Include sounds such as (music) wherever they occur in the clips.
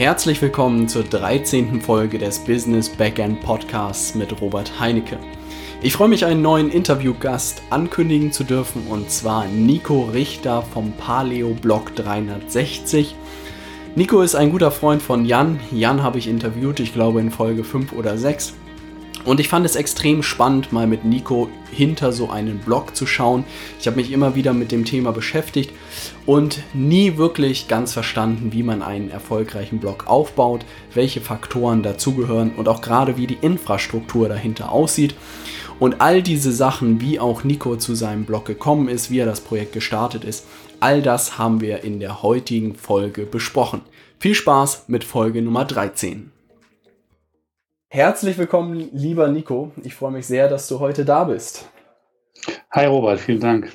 Herzlich willkommen zur 13. Folge des Business Backend Podcasts mit Robert Heinecke. Ich freue mich, einen neuen Interviewgast ankündigen zu dürfen und zwar Nico Richter vom Paleo Blog 360. Nico ist ein guter Freund von Jan. Jan habe ich interviewt, ich glaube in Folge 5 oder 6. Und ich fand es extrem spannend, mal mit Nico hinter so einen Blog zu schauen. Ich habe mich immer wieder mit dem Thema beschäftigt und nie wirklich ganz verstanden, wie man einen erfolgreichen Blog aufbaut, welche Faktoren dazugehören und auch gerade wie die Infrastruktur dahinter aussieht. Und all diese Sachen, wie auch Nico zu seinem Blog gekommen ist, wie er das Projekt gestartet ist, all das haben wir in der heutigen Folge besprochen. Viel Spaß mit Folge Nummer 13. Herzlich willkommen, lieber Nico. Ich freue mich sehr, dass du heute da bist. Hi Robert, vielen Dank.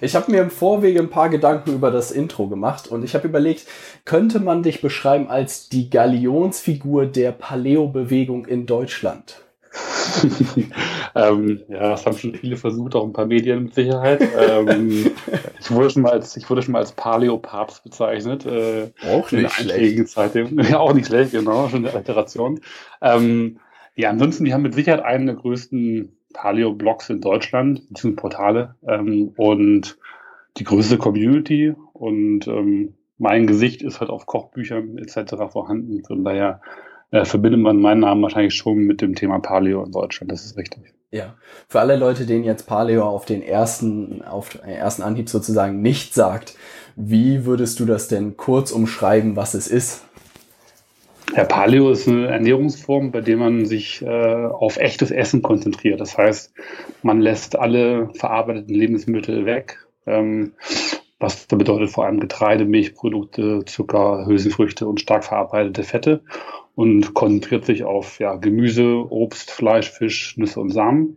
Ich habe mir im Vorwege ein paar Gedanken über das Intro gemacht und ich habe überlegt, könnte man dich beschreiben als die Galionsfigur der Paleo-Bewegung in Deutschland? (laughs) ähm, ja, das haben schon viele versucht, auch ein paar Medien mit Sicherheit. ähm, (laughs) ich, wurde schon mal als, ich wurde schon mal als Paleo-Papst bezeichnet. Äh, auch nicht schlecht. Zeit, (laughs) ja, auch nicht schlecht, genau, schon eine Alteration. Ähm, ja, ansonsten, die haben mit Sicherheit einen der größten Paleo-Blogs in Deutschland, beziehungsweise Portale ähm, und die größte Community und ähm, mein Gesicht ist halt auf Kochbüchern etc. vorhanden. Von daher äh, verbindet man meinen Namen wahrscheinlich schon mit dem Thema Paleo in Deutschland. Das ist richtig. Ja, für alle Leute, denen jetzt Paleo auf den ersten, auf den ersten Anhieb sozusagen nicht sagt, wie würdest du das denn kurz umschreiben, was es ist? Ja, Paleo ist eine Ernährungsform, bei der man sich äh, auf echtes Essen konzentriert. Das heißt, man lässt alle verarbeiteten Lebensmittel weg. Ähm, was da bedeutet vor allem Getreide, Milchprodukte, Zucker, Hülsenfrüchte und stark verarbeitete Fette und konzentriert sich auf ja, Gemüse, Obst, Fleisch, Fisch, Nüsse und Samen.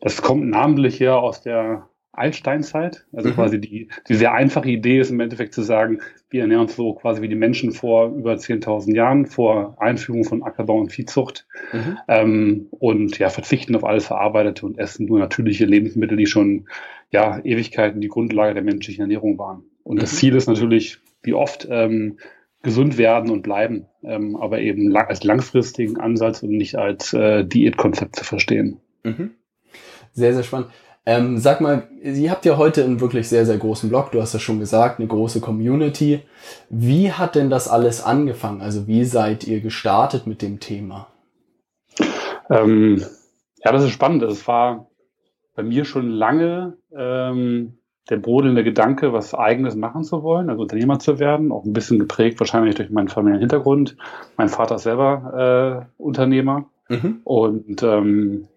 Das kommt namentlich her aus der Altsteinzeit. Also mhm. quasi die, die sehr einfache Idee ist im Endeffekt zu sagen, wir ernähren uns so quasi wie die Menschen vor über 10.000 Jahren, vor Einführung von Ackerbau und Viehzucht mhm. ähm, und ja, verzichten auf alles Verarbeitete und essen nur natürliche Lebensmittel, die schon ja, Ewigkeiten die Grundlage der menschlichen Ernährung waren. Und mhm. das Ziel ist natürlich, wie oft, ähm, gesund werden und bleiben, ähm, aber eben lang, als langfristigen Ansatz und nicht als äh, Diätkonzept zu verstehen. Mhm. Sehr, sehr spannend. Ähm, sag mal, ihr habt ja heute einen wirklich sehr, sehr großen Blog, du hast ja schon gesagt, eine große Community. Wie hat denn das alles angefangen? Also wie seid ihr gestartet mit dem Thema? Ähm, ja, das ist spannend. Es war bei mir schon lange ähm, der brodelnde Gedanke, was Eigenes machen zu wollen, also Unternehmer zu werden, auch ein bisschen geprägt wahrscheinlich durch meinen familiären Hintergrund. Mein Vater ist selber äh, Unternehmer mhm. und ähm,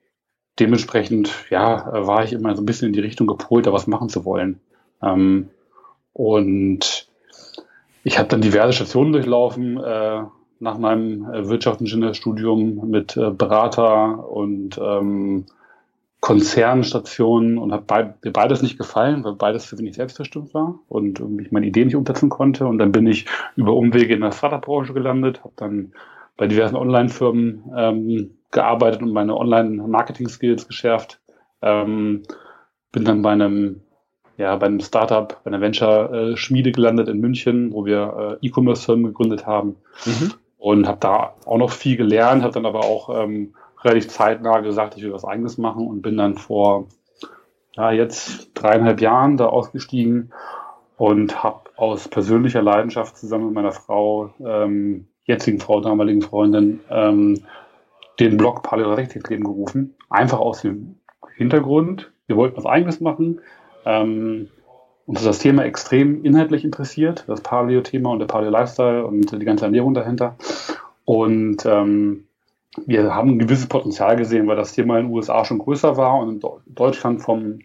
dementsprechend ja war ich immer so ein bisschen in die Richtung gepolt, da was machen zu wollen. Ähm, und ich habe dann diverse Stationen durchlaufen äh, nach meinem äh, Wirtschaftsingenieurstudium mit äh, Berater und ähm, Konzernstationen und hat beid, mir beides nicht gefallen, weil beides für mich selbstbestimmt war und ich meine Idee nicht umsetzen konnte. Und dann bin ich über Umwege in der Startup-Branche gelandet, habe dann bei diversen Online-Firmen ähm, gearbeitet und meine Online-Marketing-Skills geschärft. Ähm, bin dann bei einem, ja, bei einem Startup, bei einer Venture-Schmiede gelandet in München, wo wir äh, E-Commerce-Firmen gegründet haben. Mhm. Und habe da auch noch viel gelernt, habe dann aber auch ähm, relativ zeitnah gesagt, ich will was eigenes machen und bin dann vor ja, jetzt dreieinhalb Jahren da ausgestiegen und habe aus persönlicher Leidenschaft zusammen mit meiner Frau, ähm, jetzigen Frau, damaligen Freundin, ähm, den Blog Paleo Leben gerufen. Einfach aus dem Hintergrund, wir wollten was eigenes machen. Ähm, uns ist das Thema extrem inhaltlich interessiert, das Paleo-Thema und der Paleo-Lifestyle und die ganze Ernährung dahinter. Und ähm, wir haben ein gewisses Potenzial gesehen, weil das Thema in den USA schon größer war und in Deutschland vom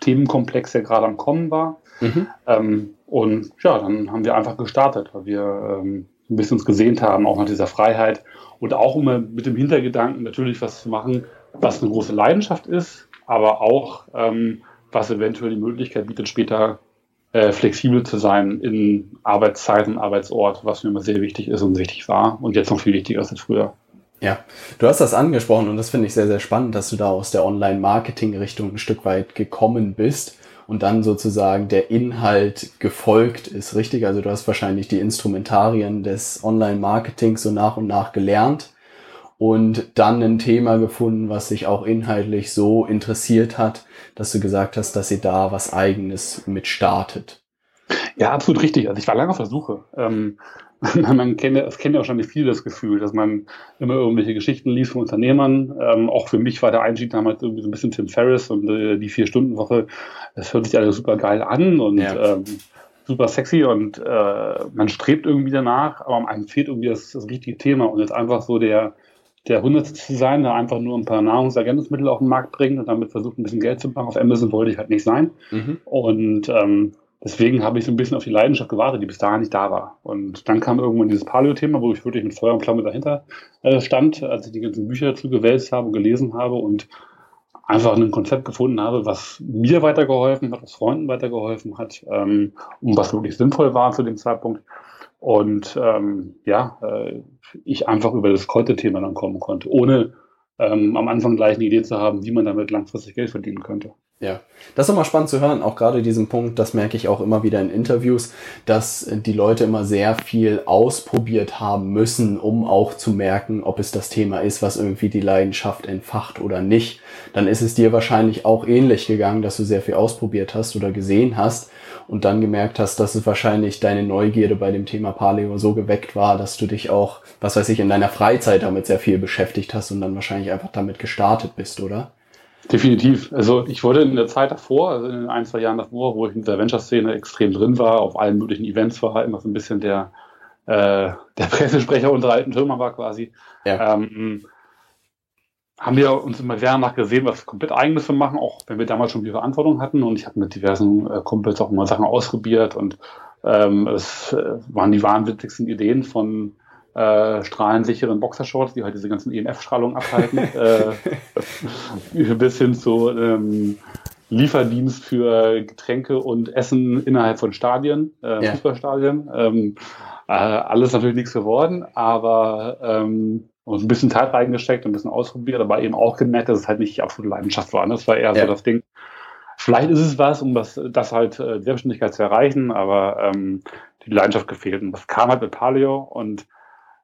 Themenkomplex, der gerade am Kommen war. Mhm. Ähm, und ja, dann haben wir einfach gestartet, weil wir ähm, ein bisschen uns gesehnt haben, auch nach dieser Freiheit und auch immer mit dem Hintergedanken natürlich was zu machen, was eine große Leidenschaft ist, aber auch ähm, was eventuell die Möglichkeit bietet, später äh, flexibel zu sein in Arbeitszeiten, Arbeitsort, was mir immer sehr wichtig ist und wichtig war und jetzt noch viel wichtiger ist als früher. Ja, du hast das angesprochen und das finde ich sehr, sehr spannend, dass du da aus der Online-Marketing-Richtung ein Stück weit gekommen bist. und dann sozusagen der Inhalt gefolgt ist, richtig? Also du hast wahrscheinlich die Instrumentarien des Online-Marketings so nach und nach gelernt und dann ein Thema gefunden, was sich auch inhaltlich so interessiert hat, dass du gesagt hast, dass sie da was eigenes mit startet. Ja, absolut richtig. Also ich war lange auf der Suche. Ähm, (laughs) man kennt, es kennt ja wahrscheinlich viel das Gefühl, dass man immer irgendwelche Geschichten liest von Unternehmern. Ähm, auch für mich war der Einstieg damals irgendwie so ein bisschen Tim Ferriss und äh, die Vier-Stunden-Woche. Das hört sich alles super geil an und ja. ähm, super sexy und äh, man strebt irgendwie danach, aber einem fehlt irgendwie das, das richtige Thema und jetzt einfach so der, der Hundertste zu sein, der einfach nur ein paar Nahrungsergänzungsmittel auf den Markt bringt und damit versucht, ein bisschen Geld zu machen. Auf Amazon wollte ich halt nicht sein. Mhm. Und ähm, deswegen habe ich so ein bisschen auf die Leidenschaft gewartet, die bis dahin nicht da war. Und dann kam irgendwann dieses Paleo-Thema, wo ich wirklich mit Feuer und Flamme dahinter äh, stand, als ich die ganzen Bücher dazu gewälzt habe gelesen habe und einfach ein Konzept gefunden habe, was mir weitergeholfen hat, was Freunden weitergeholfen hat ähm, und was wirklich sinnvoll war zu dem Zeitpunkt. Und ähm, ja, äh, ich einfach über das Konto-Thema dann kommen konnte, ohne ähm, am Anfang gleich eine Idee zu haben, wie man damit langfristig Geld verdienen könnte. Ja, das ist immer spannend zu hören, auch gerade diesen Punkt, das merke ich auch immer wieder in Interviews, dass die Leute immer sehr viel ausprobiert haben müssen, um auch zu merken, ob es das Thema ist, was irgendwie die Leidenschaft entfacht oder nicht. Dann ist es dir wahrscheinlich auch ähnlich gegangen, dass du sehr viel ausprobiert hast oder gesehen hast und dann gemerkt hast, dass es wahrscheinlich deine Neugierde bei dem Thema Paleo so geweckt war, dass du dich auch, was weiß ich, in deiner Freizeit damit sehr viel beschäftigt hast und dann wahrscheinlich einfach damit gestartet bist, oder? Definitiv. Also ich wurde in der Zeit davor, also in den ein, zwei Jahren davor, wo ich in der Venture-Szene extrem drin war, auf allen möglichen Events war, immer so ein bisschen der, äh, (laughs) der Pressesprecher unserer alten Firma war quasi, ja. ähm, haben wir uns immer sehr nach gesehen, was komplett eigenes zu machen, auch wenn wir damals schon viel Verantwortung hatten. Und ich habe mit diversen äh, Kumpels auch mal Sachen ausprobiert und ähm, es äh, waren die wahnwitzigsten Ideen von äh, strahlensicheren Boxershorts, die halt diese ganzen EMF-Strahlungen abhalten, (laughs) äh, (laughs) bis hin zu ähm, Lieferdienst für Getränke und Essen innerhalb von Stadien, äh, ja. Fußballstadien. Ähm, äh, alles natürlich nichts geworden, aber ähm, ein bisschen Zeit reingesteckt, ein bisschen ausprobiert, aber eben auch gemerkt, dass es halt nicht die absolute Leidenschaft war. Das war eher ja. so das Ding. Vielleicht ist es was, um das, das halt äh, Selbstständigkeit zu erreichen, aber ähm, die Leidenschaft gefehlt. Und das kam halt mit Paleo und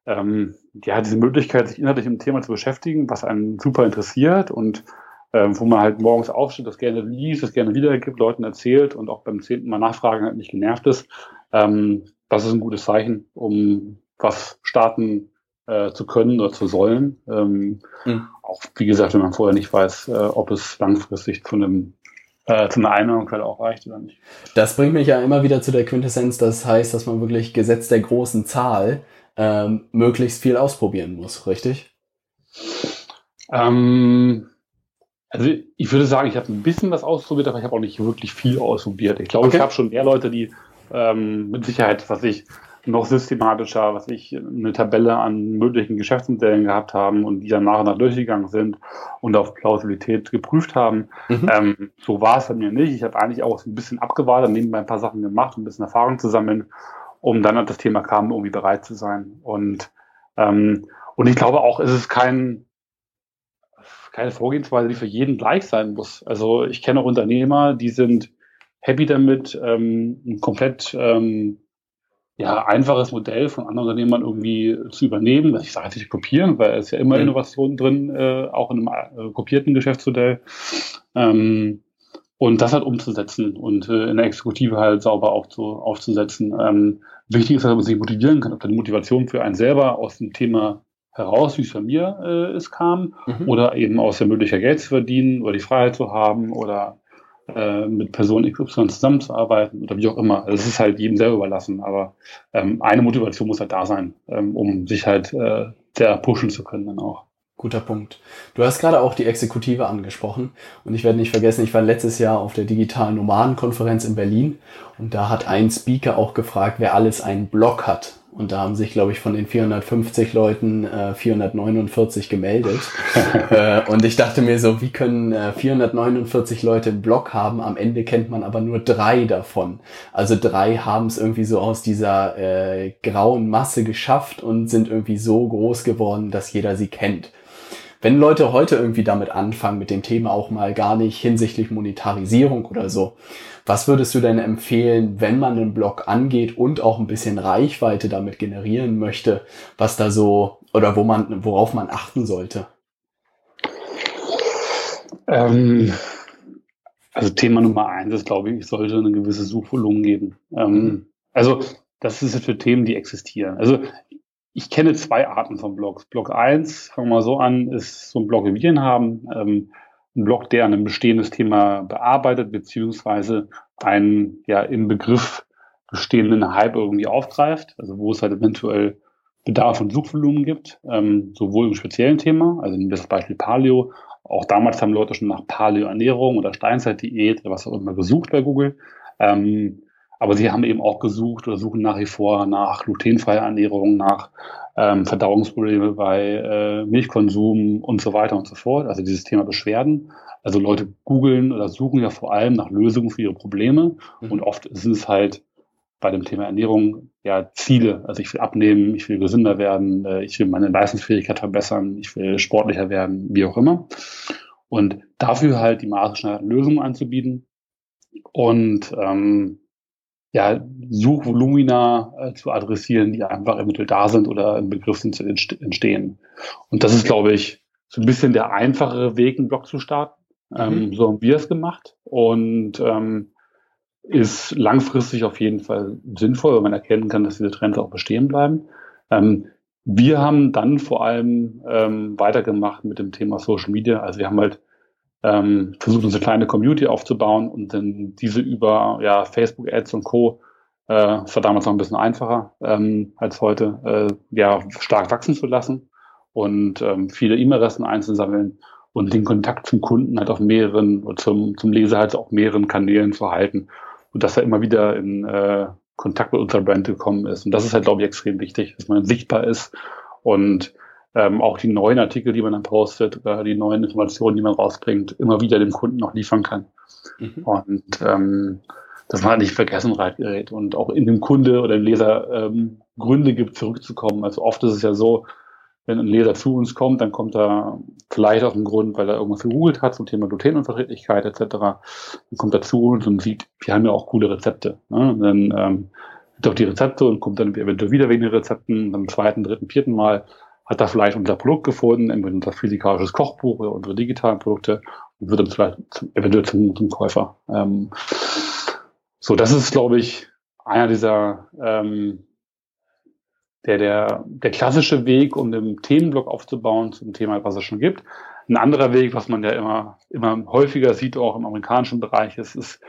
ähm, ja, diese Möglichkeit, sich inhaltlich mit dem Thema zu beschäftigen, was einen super interessiert und ähm, wo man halt morgens aufsteht, das gerne liest, das gerne wiedergibt, Leuten erzählt und auch beim zehnten Mal nachfragen halt nicht genervt ist, ähm, das ist ein gutes Zeichen, um was starten äh, zu können oder zu sollen. Ähm, mhm. Auch wie gesagt, wenn man vorher nicht weiß, äh, ob es langfristig zu einem äh, zu einer Einnahmequelle auch reicht oder nicht. Das bringt mich ja immer wieder zu der Quintessenz, das heißt, dass man wirklich Gesetz der großen Zahl ähm, möglichst viel ausprobieren muss, richtig? Ähm, also ich würde sagen, ich habe ein bisschen was ausprobiert, aber ich habe auch nicht wirklich viel ausprobiert. Ich glaube, okay. ich habe schon mehr Leute, die ähm, mit Sicherheit, was ich noch systematischer, was ich eine Tabelle an möglichen Geschäftsmodellen gehabt haben und die dann nach und nach durchgegangen sind und auf Plausibilität geprüft haben. Mhm. Ähm, so war es bei mir nicht. Ich habe eigentlich auch ein bisschen abgewartet, nebenbei ein paar Sachen gemacht, um ein bisschen Erfahrung zu sammeln um dann an das Thema kam, irgendwie bereit zu sein. Und, ähm, und ich glaube auch, es ist kein, keine Vorgehensweise, die für jeden gleich sein muss. Also ich kenne auch Unternehmer, die sind happy damit, ähm, ein komplett ähm, ja, einfaches Modell von anderen Unternehmern irgendwie zu übernehmen. Ich sage nicht kopieren, weil es ja immer mhm. Innovation drin, äh, auch in einem äh, kopierten Geschäftsmodell. Ähm, und das halt umzusetzen und äh, in der Exekutive halt sauber auch zu, aufzusetzen. Ähm, wichtig ist, dass man sich motivieren kann, ob dann die Motivation für einen selber aus dem Thema heraus, wie es bei mir äh, es kam, mhm. oder eben aus der Möglichkeit Geld zu verdienen oder die Freiheit zu haben oder äh, mit Person XY zusammenzuarbeiten oder wie auch immer. Das ist halt jedem selber überlassen, aber ähm, eine Motivation muss halt da sein, ähm, um sich halt äh, sehr pushen zu können dann auch. Guter Punkt. Du hast gerade auch die Exekutive angesprochen und ich werde nicht vergessen, ich war letztes Jahr auf der digitalen Nomadenkonferenz in Berlin und da hat ein Speaker auch gefragt, wer alles einen Blog hat. Und da haben sich, glaube ich, von den 450 Leuten äh, 449 gemeldet. (laughs) äh, und ich dachte mir so, wie können äh, 449 Leute einen Blog haben? Am Ende kennt man aber nur drei davon. Also drei haben es irgendwie so aus dieser äh, grauen Masse geschafft und sind irgendwie so groß geworden, dass jeder sie kennt. Wenn Leute heute irgendwie damit anfangen, mit dem Thema auch mal gar nicht hinsichtlich Monetarisierung oder so, was würdest du denn empfehlen, wenn man einen Blog angeht und auch ein bisschen Reichweite damit generieren möchte, was da so oder wo man, worauf man achten sollte? Ähm, also Thema Nummer eins ist, glaube ich, ich sollte eine gewisse Suchvolumen geben. Ähm, mhm. Also das ist für Themen, die existieren. Also ich kenne zwei Arten von Blogs. Blog 1, fangen wir mal so an, ist so ein Blog, wie wir ihn haben. Ähm, ein Blog, der ein bestehendes Thema bearbeitet, beziehungsweise einen ja im Begriff bestehenden Hype irgendwie aufgreift, also wo es halt eventuell Bedarf und Suchvolumen gibt, ähm, sowohl im speziellen Thema, also nehmen wir das Beispiel Paleo, auch damals haben Leute schon nach Paleo-Ernährung oder Steinzeit-Diät oder was auch immer gesucht bei Google. Ähm, aber sie haben eben auch gesucht oder suchen nach wie vor nach glutenfreier Ernährung, nach ähm, Verdauungsprobleme bei äh, Milchkonsum und so weiter und so fort. Also dieses Thema Beschwerden. Also Leute googeln oder suchen ja vor allem nach Lösungen für ihre Probleme. Mhm. Und oft sind es halt bei dem Thema Ernährung ja Ziele. Also ich will abnehmen, ich will gesünder werden, äh, ich will meine Leistungsfähigkeit verbessern, ich will sportlicher werden, wie auch immer. Und dafür halt die maßgeschneiderten Lösungen anzubieten. Und ähm, ja, Suchvolumina äh, zu adressieren, die einfach eventuell da sind oder im Begriff sind zu entstehen. Und das ist, glaube ich, so ein bisschen der einfachere Weg, einen Blog zu starten. Ähm, mhm. Ähm, so haben wir es gemacht und ähm, ist langfristig auf jeden Fall sinnvoll, weil man erkennen kann, dass diese Trends auch bestehen bleiben. Ähm, wir haben dann vor allem ähm, weitergemacht mit dem Thema Social Media. Also wir haben halt ähm, versucht, unsere kleine Community aufzubauen und dann diese über ja, Facebook Ads und Co. Äh, war damals noch ein bisschen einfacher ähm, als heute, äh, ja, stark wachsen zu lassen und ähm, viele E-Mail-Adressen einzusammeln und den Kontakt zum Kunden halt auf mehreren, zum, zum Leser halt auf mehreren Kanälen zu halten und dass er immer wieder in äh, Kontakt mit unserer Brand gekommen ist. Und das ist halt, glaube ich, extrem wichtig, dass man sichtbar ist und ähm, auch die neuen Artikel, die man dann postet, oder die neuen Informationen, die man rausbringt, immer wieder dem Kunden noch liefern kann. Mhm. Und ähm, dass man halt nicht vergessen gerät und auch in dem Kunde oder dem Leser ähm, Gründe gibt, zurückzukommen. Also oft ist es ja so, wenn ein Leser zu uns kommt, dann kommt er vielleicht aus dem Grund, weil er irgendwas gegoogelt hat zum Thema Glutenunverträglichkeit etc. Dann kommt er zu uns und sieht, wir haben ja auch coole Rezepte. Ne? Und dann ähm, auch die Rezepte und kommt dann eventuell wieder wegen den Rezepten, dann zweiten, dritten, vierten Mal hat da vielleicht unser Produkt gefunden, entweder unser physikalisches Kochbuch oder unsere digitalen Produkte und wird dann vielleicht zum, eventuell zum, zum Käufer. Ähm, so, das ist, glaube ich, einer dieser ähm, der, der, der klassische Weg, um den Themenblock aufzubauen zum Thema, was es schon gibt. Ein anderer Weg, was man ja immer, immer häufiger sieht, auch im amerikanischen Bereich, ist, ist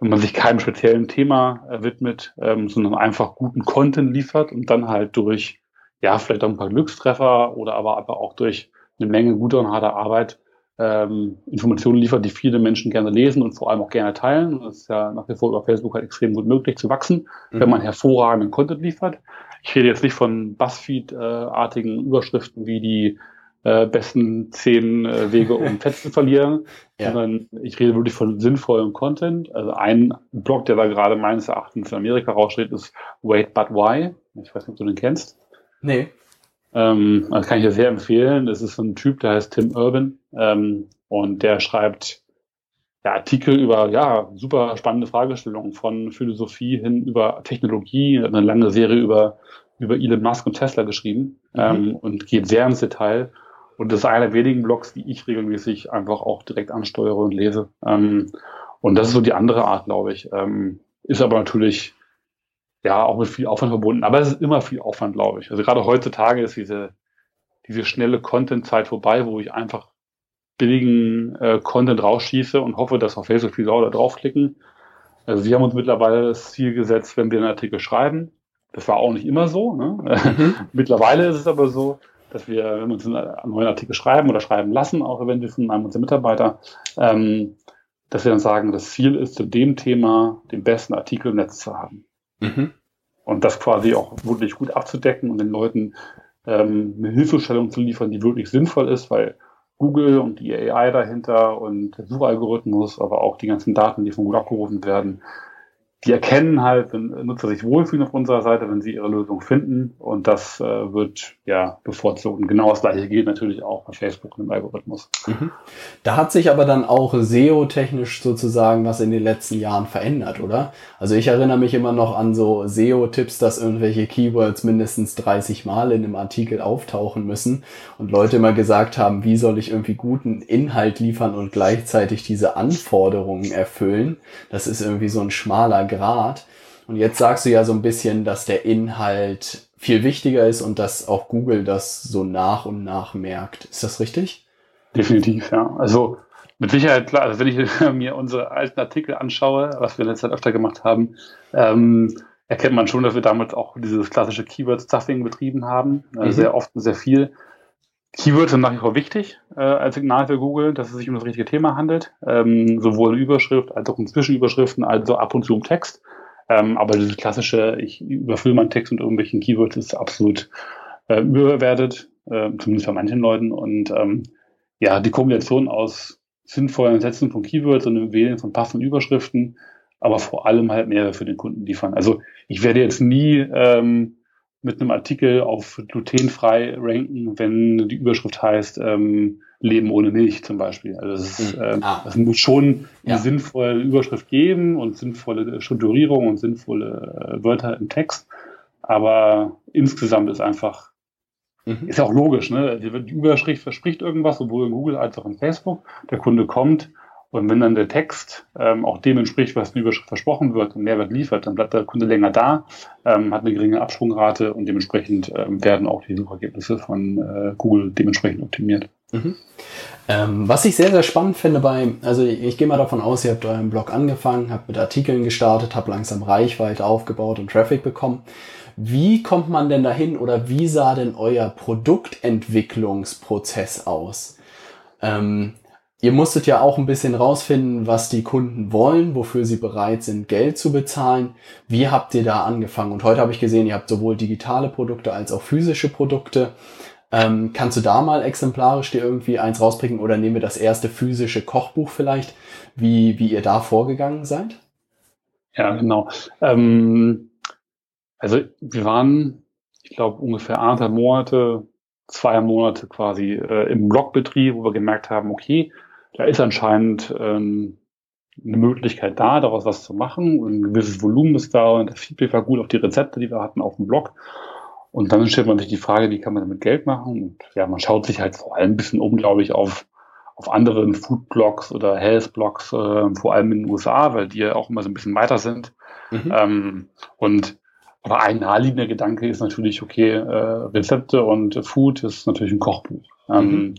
wenn man sich keinem speziellen Thema äh, widmet, ähm, sondern einfach guten Content liefert und dann halt durch ja, vielleicht auch ein paar Glückstreffer oder aber, aber auch durch eine Menge guter und harter Arbeit ähm, Informationen liefert, die viele Menschen gerne lesen und vor allem auch gerne teilen. Das ist ja nach wie vor über Facebook halt extrem gut möglich zu wachsen, mhm. wenn man hervorragenden Content liefert. Ich rede jetzt nicht von Buzzfeed-artigen Überschriften wie die äh, besten zehn äh, Wege, um (laughs) Fett zu verlieren, ja. sondern ich rede wirklich von sinnvollem Content. Also ein Blog, der da gerade meines Erachtens in Amerika raussteht, ist Wait But Why. Ich weiß nicht, ob du den kennst. Nee. Ähm, das kann ich dir sehr empfehlen. Das ist so ein Typ, der heißt Tim Urban ähm, und der schreibt ja, Artikel über ja super spannende Fragestellungen von Philosophie hin über Technologie, eine lange Serie über über Elon Musk und Tesla geschrieben mhm. ähm, und geht sehr ins Detail. Und das ist einer der wenigen Blogs, die ich regelmäßig einfach auch direkt ansteuere und lese. Ähm, und das ist so die andere Art, glaube ich. Ähm, ist aber natürlich ja, auch mit viel Aufwand verbunden. Aber es ist immer viel Aufwand, glaube ich. Also gerade heutzutage ist diese, diese schnelle Content-Zeit vorbei, wo ich einfach billigen äh, Content rausschieße und hoffe, dass auf Facebook viele Leute draufklicken. Also wir haben uns mittlerweile das Ziel gesetzt, wenn wir einen Artikel schreiben, das war auch nicht immer so. Ne? Mhm. (laughs) mittlerweile ist es aber so, dass wir, wenn wir uns einen neuen Artikel schreiben oder schreiben lassen, auch eventuell von einem unserer Mitarbeiter, ähm, dass wir dann sagen, das Ziel ist, zu dem Thema den besten Artikel im Netz zu haben. Mhm. Und das quasi auch wirklich gut abzudecken und den Leuten ähm, eine Hilfestellung zu liefern, die wirklich sinnvoll ist, weil Google und die AI dahinter und der Suchalgorithmus, aber auch die ganzen Daten, die von Google abgerufen werden, die erkennen halt, wenn Nutzer sich wohlfühlen auf unserer Seite, wenn sie ihre Lösung finden. Und das äh, wird ja bevorzugt. Und genau das gleiche gilt natürlich auch bei Facebook und dem Algorithmus. Mhm. Da hat sich aber dann auch SEO-technisch sozusagen was in den letzten Jahren verändert, oder? Also ich erinnere mich immer noch an so SEO-Tipps, dass irgendwelche Keywords mindestens 30 Mal in einem Artikel auftauchen müssen und Leute immer gesagt haben, wie soll ich irgendwie guten Inhalt liefern und gleichzeitig diese Anforderungen erfüllen. Das ist irgendwie so ein schmaler Grad. Und jetzt sagst du ja so ein bisschen, dass der Inhalt viel wichtiger ist und dass auch Google das so nach und nach merkt. Ist das richtig? Definitiv, ja. Also mit Sicherheit klar. Also wenn ich (laughs) mir unsere alten Artikel anschaue, was wir in letzter Zeit öfter gemacht haben, ähm, erkennt man schon, dass wir damals auch dieses klassische Keyword-Stuffing betrieben haben. Äh, mhm. Sehr oft und sehr viel. Keywords sind nach wie vor wichtig äh, als Signal für Google, dass es sich um das richtige Thema handelt. Ähm, sowohl in Überschrift als auch in Zwischenüberschriften, also ab und zu im Text. Ähm, aber dieses klassische, ich überfülle meinen Text mit irgendwelchen Keywords, ist absolut äh, überbewertet, äh, zumindest bei manchen Leuten. Und ähm, ja, die Kombination aus sinnvollen Sätzen von Keywords und dem Wählen von passenden Überschriften, aber vor allem halt mehr für den Kunden liefern. Also ich werde jetzt nie ähm, mit einem Artikel auf glutenfrei ranken, wenn die Überschrift heißt ähm, Leben ohne Milch zum Beispiel. Also es, ist, äh, ah. muss schon eine ja. sinnvolle Überschrift geben und sinnvolle Strukturierung und sinnvolle äh, Wörter im Text. Aber insgesamt ist einfach, mhm. ist ja auch logisch, ne? Die Überschrift verspricht irgendwas, sowohl in Google als auch in Facebook. Der Kunde kommt, und wenn dann der Text ähm, auch dem entspricht, was in Überschrift versprochen wird und Mehrwert liefert, dann bleibt der Kunde länger da, ähm, hat eine geringe Absprungrate und dementsprechend ähm, werden auch die Suchergebnisse von äh, Google dementsprechend optimiert. Mhm. Ähm, was ich sehr, sehr spannend finde bei, also ich, ich gehe mal davon aus, ihr habt euren Blog angefangen, habt mit Artikeln gestartet, habt langsam Reichweite aufgebaut und Traffic bekommen. Wie kommt man denn dahin oder wie sah denn euer Produktentwicklungsprozess aus? Ähm, Ihr musstet ja auch ein bisschen rausfinden, was die Kunden wollen, wofür sie bereit sind, Geld zu bezahlen. Wie habt ihr da angefangen? Und heute habe ich gesehen, ihr habt sowohl digitale Produkte als auch physische Produkte. Ähm, kannst du da mal exemplarisch dir irgendwie eins rausbringen oder nehmen wir das erste physische Kochbuch vielleicht, wie, wie ihr da vorgegangen seid? Ja, genau. Ähm, also wir waren, ich glaube, ungefähr anderthalb Monate, zwei Monate quasi äh, im Blogbetrieb, wo wir gemerkt haben, okay, da ist anscheinend ähm, eine Möglichkeit da, daraus was zu machen. Und ein gewisses Volumen ist da und das Feedback war gut auf die Rezepte, die wir hatten auf dem Blog. Und dann stellt man sich die Frage, wie kann man damit Geld machen? Und ja, man schaut sich halt vor allem ein bisschen um, glaube ich, auf, auf anderen Food-Blogs oder Health-Blogs, äh, vor allem in den USA, weil die ja auch immer so ein bisschen weiter sind. Mhm. Ähm, und aber ein naheliegender Gedanke ist natürlich, okay, äh, Rezepte und Food ist natürlich ein Kochbuch. Ähm, mhm.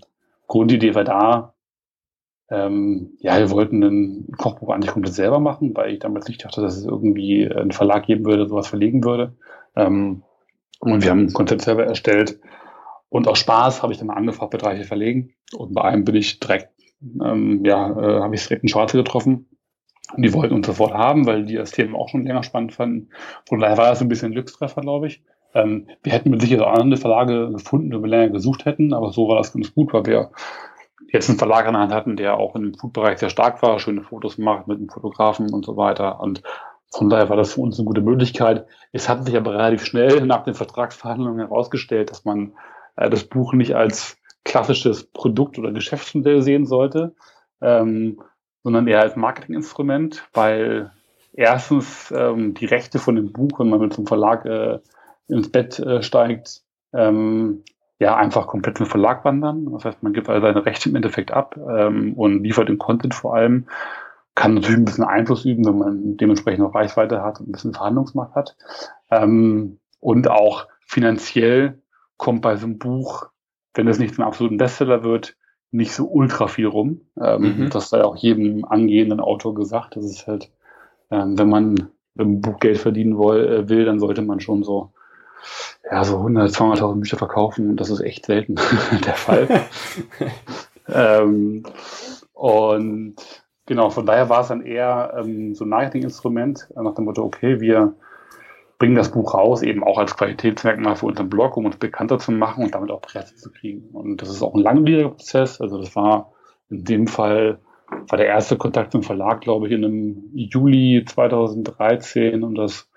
Grundidee war da, ähm, ja, wir wollten ein Kochbuch eigentlich komplett selber machen, weil ich damals nicht dachte, dass es irgendwie einen Verlag geben würde, sowas verlegen würde. Ähm, und wir haben ein Konzept selber erstellt. Und aus Spaß habe ich dann mal angefragt, bei drei verlegen. Und bei einem bin ich direkt, ähm, ja, äh, habe ich direkt einen Schwarze getroffen. Und die wollten uns sofort haben, weil die das Thema auch schon länger spannend fanden. Von daher war das ein bisschen ein Glückstreffer, glaube ich. Ähm, wir hätten mit Sicherheit auch andere Verlage gefunden, die wir länger gesucht hätten, aber so war das ganz gut, weil wir jetzt einen Verlag an der Hand hatten, der auch dem Food-Bereich sehr stark war, schöne Fotos macht mit einem Fotografen und so weiter. Und von daher war das für uns eine gute Möglichkeit. Es hat sich aber relativ schnell nach den Vertragsverhandlungen herausgestellt, dass man äh, das Buch nicht als klassisches Produkt oder Geschäftsmodell sehen sollte, ähm, sondern eher als Marketinginstrument, weil erstens ähm, die Rechte von dem Buch, wenn man mit so Verlag äh, ins Bett äh, steigt, ähm, ja einfach komplett zum Verlag wandern. Das heißt, man gibt all seine Rechte im Endeffekt ab ähm, und liefert den Content vor allem. Kann natürlich ein bisschen Einfluss üben, wenn man dementsprechend auch Reichweite hat und ein bisschen Verhandlungsmacht hat. Ähm, und auch finanziell kommt bei so einem Buch, wenn es nicht zum absoluten Bestseller wird, nicht so ultra viel rum. Ähm, mhm. Das sei auch jedem angehenden Autor gesagt. Das ist halt, ähm, wenn man dem Buch Geld verdienen will, äh, will, dann sollte man schon so ja, so 100, 200.000 Bücher verkaufen und das ist echt selten (laughs) der Fall. (laughs) ähm, und genau, von daher war es dann eher ähm, so ein Marketinginstrument nach dem Motto, okay, wir bringen das Buch raus, eben auch als Qualitätsmerkmal für unseren Blog, um uns bekannter zu machen und damit auch Presse zu kriegen. Und das ist auch ein langwieriger Prozess. Also das war in dem Fall war der erste Kontakt zum Verlag, glaube ich, in einem Juli 2013 und das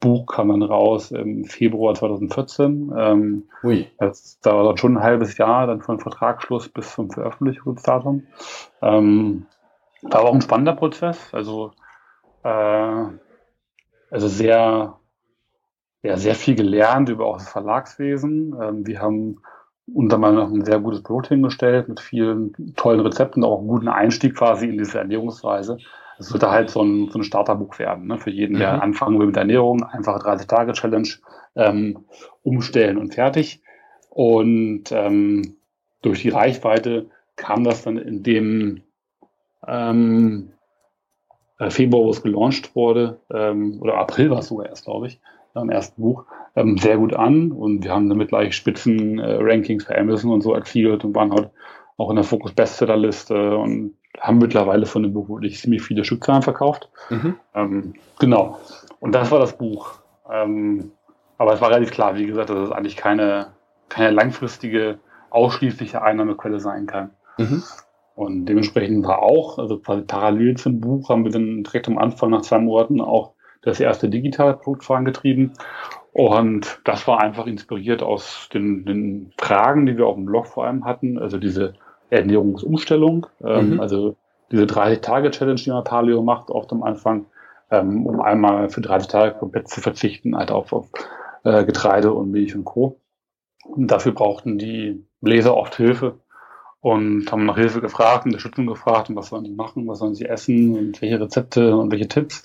Buch kam dann raus im Februar 2014. Ähm, Ui. Das dauert schon ein halbes Jahr, dann von Vertragsschluss bis zum Veröffentlichungsdatum. Ähm, war auch ein spannender Prozess. Also, äh, also sehr, ja, sehr viel gelernt über auch das Verlagswesen. Ähm, wir haben unter anderem ein sehr gutes Brot hingestellt mit vielen tollen Rezepten, auch einen guten Einstieg quasi in diese Ernährungsweise. Es wird halt so ein, so ein Starterbuch werden, ne? für jeden, der mhm. anfangen will mit Ernährung, einfache 30-Tage-Challenge ähm, umstellen und fertig. Und ähm, durch die Reichweite kam das dann in dem ähm, äh, Februar, wo es gelauncht wurde, ähm, oder April war es sogar erst, glaube ich, am ersten Buch, ähm, sehr gut an und wir haben damit gleich Spitzen-Rankings äh, bei Amazon und so erzielt und waren halt auch in der Focus Bestsellerliste und haben mittlerweile von dem Buch wirklich ziemlich viele Stückzahlen verkauft. Mhm. Ähm, genau. Und das war das Buch. Ähm, aber es war relativ klar, wie gesagt, dass es eigentlich keine, keine langfristige, ausschließliche Einnahmequelle sein kann. Mhm. Und dementsprechend war auch, also parallel zum Buch haben wir dann direkt am Anfang nach zwei Monaten auch das erste digitale Produkt vorangetrieben. Und das war einfach inspiriert aus den, den Fragen, die wir auf dem Blog vor allem hatten. Also diese Ernährungsumstellung, ähm, mhm. also diese 30-Tage-Challenge, die man Paleo macht, oft am Anfang, ähm, um einmal für 30 Tage komplett zu verzichten, halt auf, auf äh, Getreide und Milch und Co. Und dafür brauchten die Leser oft Hilfe und haben nach Hilfe gefragt, Unterstützung gefragt und was sollen sie machen, was sollen sie essen und welche Rezepte und welche Tipps.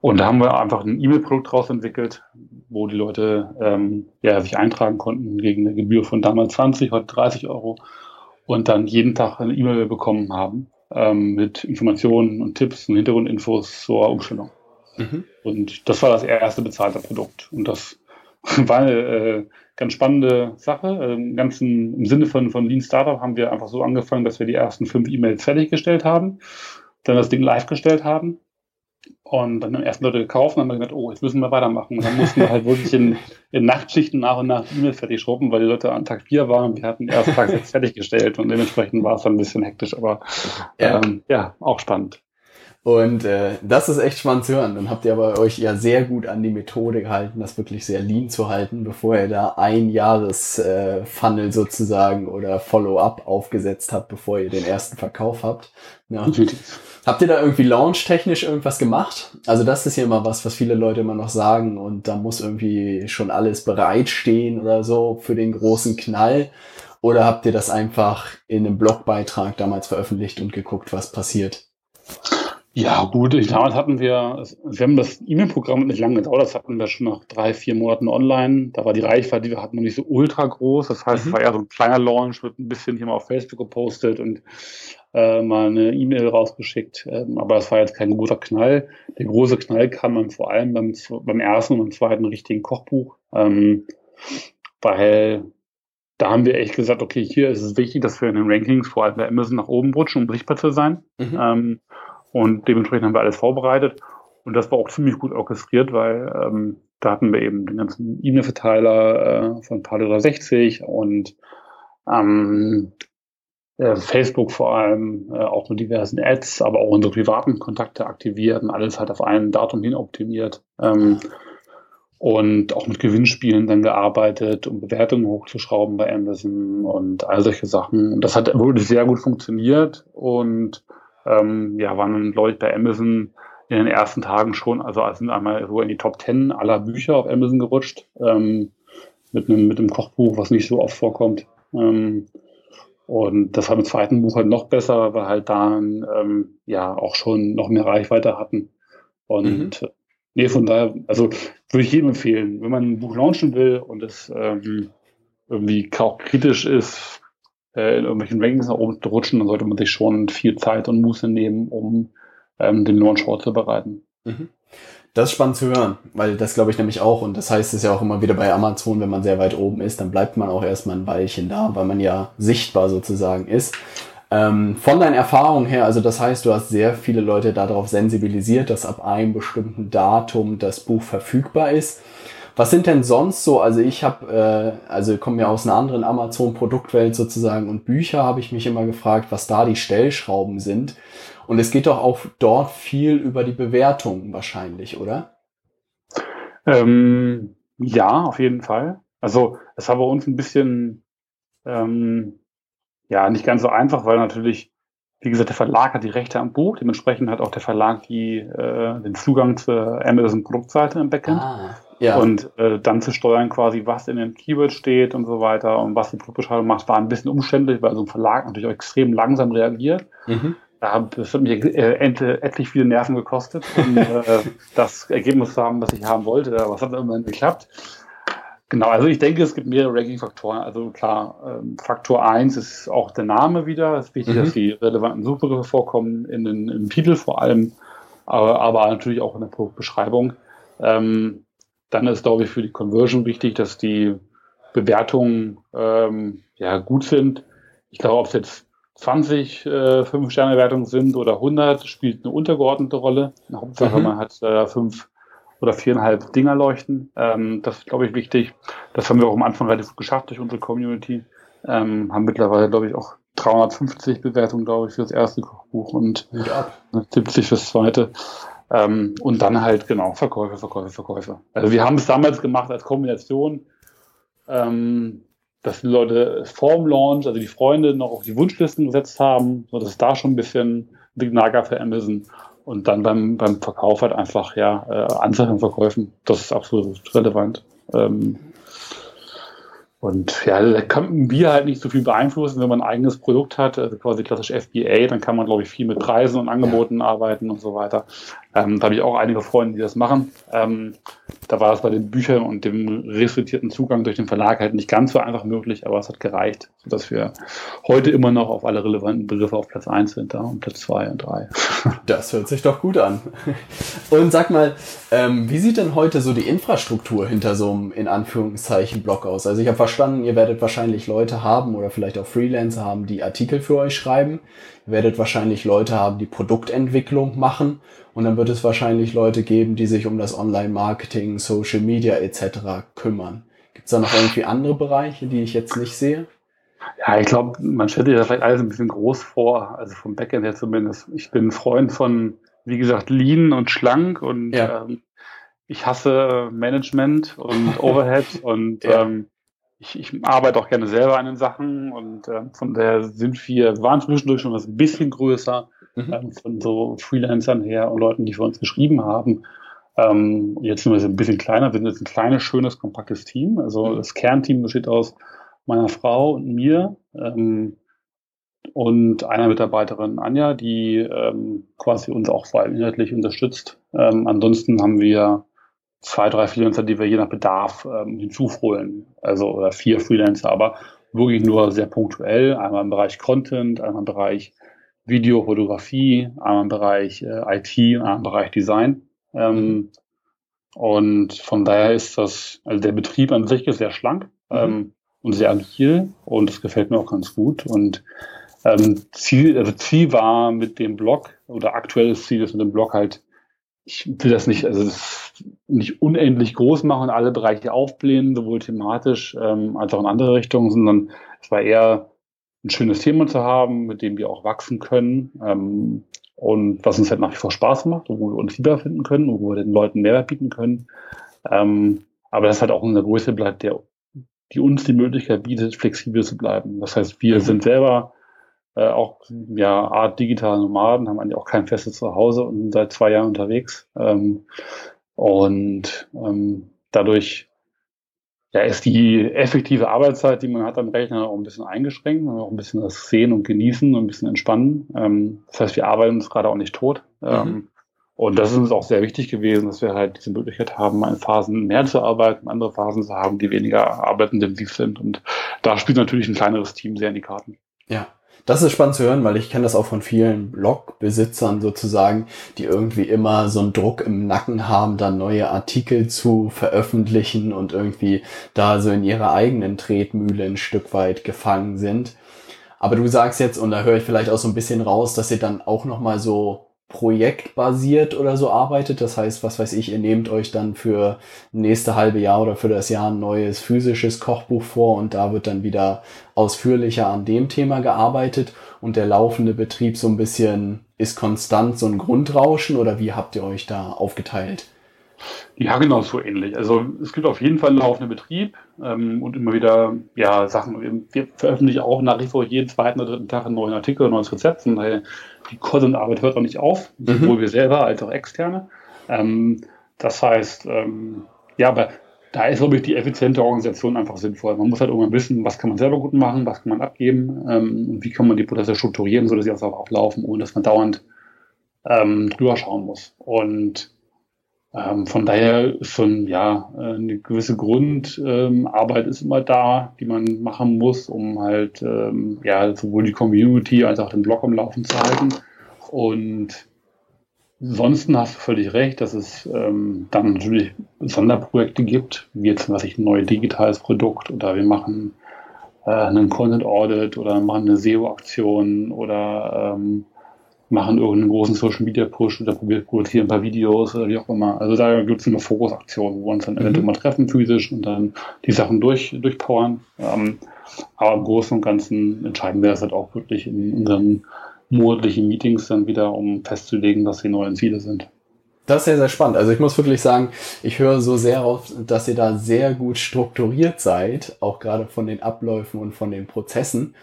Und da haben wir einfach ein E-Mail-Produkt draus entwickelt, wo die Leute ähm, ja, sich eintragen konnten gegen eine Gebühr von damals 20, heute 30 Euro und dann jeden Tag eine E-Mail bekommen haben ähm, mit Informationen und Tipps und Hintergrundinfos zur Umstellung. Mhm. Und das war das erste bezahlte Produkt. Und das (laughs) war eine äh, ganz spannende Sache. Im, ganzen, Im Sinne von, von Lean Startup haben wir einfach so angefangen, dass wir die ersten fünf E-Mails fertiggestellt haben, dann das Ding live gestellt haben und dann haben ersten Leute gekauft und haben dann gesagt, oh, jetzt müssen wir weitermachen. Und dann mussten wir halt wirklich in, in Nachtschichten nach und nach E-Mails fertig schrubben, weil die Leute an Tag 4 waren. Wir hatten erst Tag 6 fertiggestellt und dementsprechend war es dann ein bisschen hektisch, aber ja, ähm, ja auch spannend. Und äh, das ist echt spannend zu hören. Dann habt ihr aber euch ja sehr gut an die Methode gehalten, das wirklich sehr lean zu halten, bevor ihr da ein Jahres äh, sozusagen oder Follow-up aufgesetzt habt, bevor ihr den ersten Verkauf habt. Ja. Habt ihr da irgendwie launch-technisch irgendwas gemacht? Also das ist ja immer was, was viele Leute immer noch sagen und da muss irgendwie schon alles bereitstehen oder so für den großen Knall. Oder habt ihr das einfach in einem Blogbeitrag damals veröffentlicht und geguckt, was passiert? Ja, gut, ich, damals hatten wir, wir haben das E-Mail-Programm nicht lange gedauert, das hatten wir schon nach drei, vier Monaten online. Da war die Reichweite, die wir hatten, noch nicht so ultra groß. Das heißt, mhm. es war eher so ein kleiner Launch, wird ein bisschen hier mal auf Facebook gepostet und äh, mal eine E-Mail rausgeschickt. Ähm, aber es war jetzt kein guter Knall. Der große Knall kam dann vor allem beim, beim ersten und zweiten richtigen Kochbuch, ähm, weil da haben wir echt gesagt, okay, hier ist es wichtig, dass wir in den Rankings vor allem bei Amazon nach oben rutschen, um sichtbar zu sein. Mhm. Ähm, und dementsprechend haben wir alles vorbereitet. Und das war auch ziemlich gut orchestriert, weil ähm, da hatten wir eben den ganzen E-Mail-Verteiler äh, von Palo 60 und ähm, äh, Facebook vor allem, äh, auch mit diversen Ads, aber auch unsere privaten Kontakte aktiviert und alles halt auf ein Datum hin optimiert. Ähm, und auch mit Gewinnspielen dann gearbeitet, um Bewertungen hochzuschrauben bei Amazon und all solche Sachen. Und das hat wirklich sehr gut funktioniert und ähm, ja, waren glaube ich, bei Amazon in den ersten Tagen schon, also sind einmal so in die Top 10 aller Bücher auf Amazon gerutscht, ähm, mit einem, mit einem Kochbuch, was nicht so oft vorkommt. Ähm, und das war im zweiten Buch halt noch besser, weil halt dann ähm, ja auch schon noch mehr Reichweite hatten. Und mhm. nee, von daher, also würde ich jedem empfehlen, wenn man ein Buch launchen will und es ähm, irgendwie auch kritisch ist, äh, in irgendwelchen Rankings nach oben zu rutschen, dann sollte man sich schon viel Zeit und Muße nehmen, um ähm, den Launch vorzubereiten. Mhm. Das ist spannend zu hören, weil das glaube ich nämlich auch, und das heißt es ja auch immer wieder bei Amazon, wenn man sehr weit oben ist, dann bleibt man auch erstmal ein Weilchen da, weil man ja sichtbar sozusagen ist. Ähm, von deinen Erfahrungen her, also das heißt, du hast sehr viele Leute darauf sensibilisiert, dass ab einem bestimmten Datum das Buch verfügbar ist. Was sind denn sonst so? Also ich habe, äh, also komme ja aus einer anderen Amazon-Produktwelt sozusagen und Bücher habe ich mich immer gefragt, was da die Stellschrauben sind. Und es geht doch auch dort viel über die Bewertung wahrscheinlich, oder? Ähm, ja, auf jeden Fall. Also es war bei uns ein bisschen ähm, ja nicht ganz so einfach, weil natürlich, wie gesagt, der Verlag hat die Rechte am Buch, dementsprechend hat auch der Verlag die, äh, den Zugang zur Amazon Produktseite im Backend. Ah, ja. Und äh, dann zu steuern quasi, was in den Keyword steht und so weiter und was die Produktbeschreibung macht, war ein bisschen umständlich, weil so ein Verlag natürlich auch extrem langsam reagiert. Mhm. Das hat mich äh, etlich viele Nerven gekostet, um äh, (laughs) das Ergebnis zu haben, was ich haben wollte. Aber es hat immerhin geklappt. Genau, also ich denke, es gibt mehrere Ranking-Faktoren. Also klar, ähm, Faktor eins ist auch der Name wieder. Es ist wichtig, mhm. dass die relevanten Suchbegriffe vorkommen in den, im Titel vor allem, aber, aber natürlich auch in der Beschreibung. Ähm, dann ist, glaube ich, für die Conversion wichtig, dass die Bewertungen ähm, ja, gut sind. Ich glaube, ob es jetzt 20 äh, 5-Sterne-Wertungen sind oder 100, spielt eine untergeordnete Rolle. Hauptsache, mhm. man hat äh, fünf oder viereinhalb Dinger leuchten. Ähm, das ist, glaube ich, wichtig. Das haben wir auch am Anfang relativ geschafft durch unsere Community. Ähm, haben mittlerweile, glaube ich, auch 350 Bewertungen, glaube ich, für das erste Kochbuch und ja. 70 fürs zweite. Ähm, und dann halt, genau, Verkäufe, Verkäufe, Verkäufe. Also wir haben es damals gemacht als Kombination, ähm, dass die Leute vorm Launch, also die Freunde, noch auf die Wunschlisten gesetzt haben, so dass es da schon ein bisschen Signal gab für Amazon und dann beim, beim Verkauf halt einfach, ja, äh, Anzeigen verkaufen. Das ist absolut relevant. Ähm, und ja, da kann wir halt nicht so viel beeinflussen, wenn man ein eigenes Produkt hat, also quasi klassisch FBA, dann kann man, glaube ich, viel mit Preisen und Angeboten ja. arbeiten und so weiter. Ähm, da habe ich auch einige Freunde, die das machen. Ähm, da war es bei den Büchern und dem restriktierten Zugang durch den Verlag halt nicht ganz so einfach möglich, aber es hat gereicht, sodass wir heute immer noch auf alle relevanten Begriffe auf Platz 1 sind da und Platz 2 und 3. (laughs) Das hört sich doch gut an. Und sag mal, ähm, wie sieht denn heute so die Infrastruktur hinter so einem in Anführungszeichen Blog aus? Also ich habe verstanden, ihr werdet wahrscheinlich Leute haben oder vielleicht auch Freelancer haben, die Artikel für euch schreiben. Werdet wahrscheinlich Leute haben, die Produktentwicklung machen. Und dann wird es wahrscheinlich Leute geben, die sich um das Online-Marketing, Social Media etc. kümmern. Gibt es da noch irgendwie andere Bereiche, die ich jetzt nicht sehe? Ja, ich glaube, man stellt sich das vielleicht alles ein bisschen groß vor, also vom Backend her zumindest. Ich bin ein Freund von, wie gesagt, Lean und schlank und ja. ähm, ich hasse Management und (laughs) Overhead und ja. ähm, ich, ich arbeite auch gerne selber an den Sachen und äh, von daher sind wir, waren zwischendurch schon was ein bisschen größer mhm. ähm, von so Freelancern her und Leuten, die für uns geschrieben haben. Ähm, jetzt sind wir ein bisschen kleiner, wir sind jetzt ein kleines, schönes, kompaktes Team. Also mhm. das Kernteam besteht aus meiner Frau und mir ähm, und einer Mitarbeiterin Anja, die ähm, quasi uns auch vor allem inhaltlich unterstützt. Ähm, ansonsten haben wir zwei, drei Freelancer, die wir je nach Bedarf ähm, hinzuholen. Also oder vier Freelancer, aber wirklich nur sehr punktuell. Einmal im Bereich Content, einmal im Bereich Video, Fotografie, einmal im Bereich äh, IT, einmal im Bereich Design. Ähm, mhm. und von daher ist das, also der Betrieb an sich ist sehr schlank mhm. ähm, und sehr agil und das gefällt mir auch ganz gut. Und ähm, Ziel, also Ziel war mit dem Blog oder aktuelles Ziel ist mit dem Blog halt ich will das nicht, also das nicht unendlich groß machen, alle Bereiche aufblähen, sowohl thematisch ähm, als auch in andere Richtungen, sondern es war eher ein schönes Thema zu haben, mit dem wir auch wachsen können ähm, und was uns halt nach wie vor Spaß macht, wo wir uns lieber finden können und wo wir den Leuten Mehrwert bieten können. Ähm, aber das hat auch eine Größe bleibt, der die uns die Möglichkeit bietet, flexibel zu bleiben. Das heißt, wir mhm. sind selber äh, auch ja Art digitale Nomaden, haben eigentlich auch kein festes Zuhause und sind seit zwei Jahren unterwegs. Ähm, und ähm, dadurch ja, ist die effektive Arbeitszeit, die man hat am Rechner, auch ein bisschen eingeschränkt. Man auch ein bisschen das Sehen und Genießen und ein bisschen entspannen. Ähm, das heißt, wir arbeiten uns gerade auch nicht tot. Ähm, mhm. Und das ist uns auch sehr wichtig gewesen, dass wir halt diese Möglichkeit haben, in Phasen mehr zu arbeiten, andere Phasen zu haben, die weniger arbeitsintensiv sind. Und da spielt natürlich ein kleineres Team sehr in die Karten. Ja, das ist spannend zu hören, weil ich kenne das auch von vielen Blogbesitzern sozusagen, die irgendwie immer so einen Druck im Nacken haben, dann neue Artikel zu veröffentlichen und irgendwie da so in ihrer eigenen Tretmühle ein Stück weit gefangen sind. Aber du sagst jetzt, und da höre ich vielleicht auch so ein bisschen raus, dass ihr dann auch nochmal so projektbasiert oder so arbeitet. Das heißt, was weiß ich, ihr nehmt euch dann für nächste halbe Jahr oder für das Jahr ein neues physisches Kochbuch vor und da wird dann wieder ausführlicher an dem Thema gearbeitet und der laufende Betrieb so ein bisschen ist konstant so ein Grundrauschen oder wie habt ihr euch da aufgeteilt? Ja, genau so ähnlich. Also es gibt auf jeden Fall einen laufenden Betrieb ähm, und immer wieder ja Sachen. Wir veröffentlichen auch nach wie vor jeden zweiten oder dritten Tag einen neuen Artikel, ein neues Rezept. Und daher die Content-Arbeit hört auch nicht auf, mhm. sowohl wir selber als auch externe. Ähm, das heißt, ähm, ja, aber da ist, glaube ich, die effiziente Organisation einfach sinnvoll. Man muss halt irgendwann wissen, was kann man selber gut machen, was kann man abgeben ähm, und wie kann man die Prozesse strukturieren, sodass sie auch ablaufen, ohne dass man dauernd ähm, drüber schauen muss. Und ähm, von daher ist schon ja eine gewisse Grundarbeit ähm, ist immer da, die man machen muss, um halt ähm, ja sowohl die Community als auch den Blog am Laufen zu halten. Und ansonsten hast du völlig recht, dass es ähm, dann natürlich Sonderprojekte gibt, wie jetzt was ich ein neues digitales Produkt oder wir machen äh, einen Content Audit oder machen eine SEO-Aktion oder ähm, machen irgendeinen großen Social Media Push oder produzieren ein paar Videos oder wie auch immer. Also da gibt es eine Fokusaktion, wo wir uns dann mhm. eventuell mal treffen physisch und dann die Sachen durch, durchpowern. Ähm, aber im Großen und Ganzen entscheiden wir das halt auch wirklich in unseren monatlichen Meetings dann wieder, um festzulegen, was die neuen Ziele sind. Das ist sehr, sehr spannend. Also ich muss wirklich sagen, ich höre so sehr auf, dass ihr da sehr gut strukturiert seid, auch gerade von den Abläufen und von den Prozessen.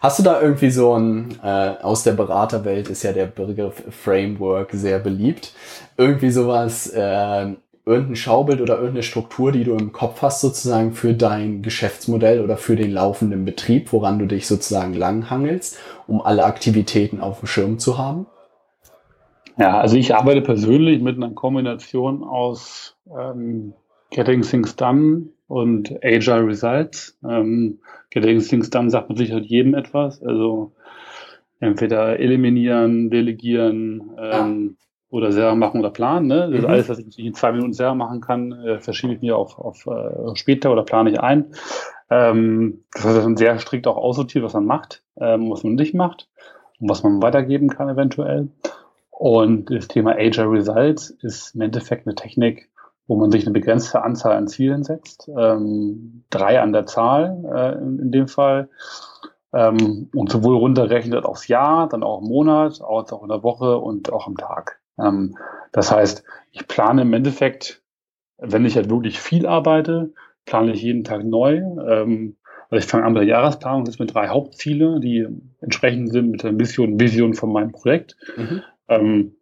Hast du da irgendwie so ein, äh, aus der Beraterwelt ist ja der Begriff Framework sehr beliebt, irgendwie sowas, äh, irgendein Schaubild oder irgendeine Struktur, die du im Kopf hast sozusagen für dein Geschäftsmodell oder für den laufenden Betrieb, woran du dich sozusagen langhangelst, um alle Aktivitäten auf dem Schirm zu haben? Ja, also ich arbeite persönlich mit einer Kombination aus ähm, Getting Things Done und Agile Results. Ähm, Getting Things Done sagt mit Sicherheit jedem etwas. Also entweder eliminieren, delegieren ähm, ah. oder selber machen oder planen. Ne? Das mhm. alles, was ich in zwei Minuten selber machen kann, äh, verschiebe ich mir auf, auf äh, später oder plane ich ein. Ähm, das heißt, dann sehr strikt auch aussortiert, was man macht, ähm, was man nicht macht und was man weitergeben kann eventuell. Und das Thema Agile Results ist im Endeffekt eine Technik, wo man sich eine begrenzte Anzahl an Zielen setzt, ähm, drei an der Zahl äh, in, in, dem Fall, ähm, und sowohl runterrechnet aufs Jahr, dann auch im Monat, als auch in der Woche und auch am Tag. Ähm, das heißt, ich plane im Endeffekt, wenn ich halt wirklich viel arbeite, plane ich jeden Tag neu. Ähm, also ich fange an mit der Jahresplanung, das mit drei Hauptziele, die entsprechend sind mit der Mission, Vision von meinem Projekt. Mhm. Ähm,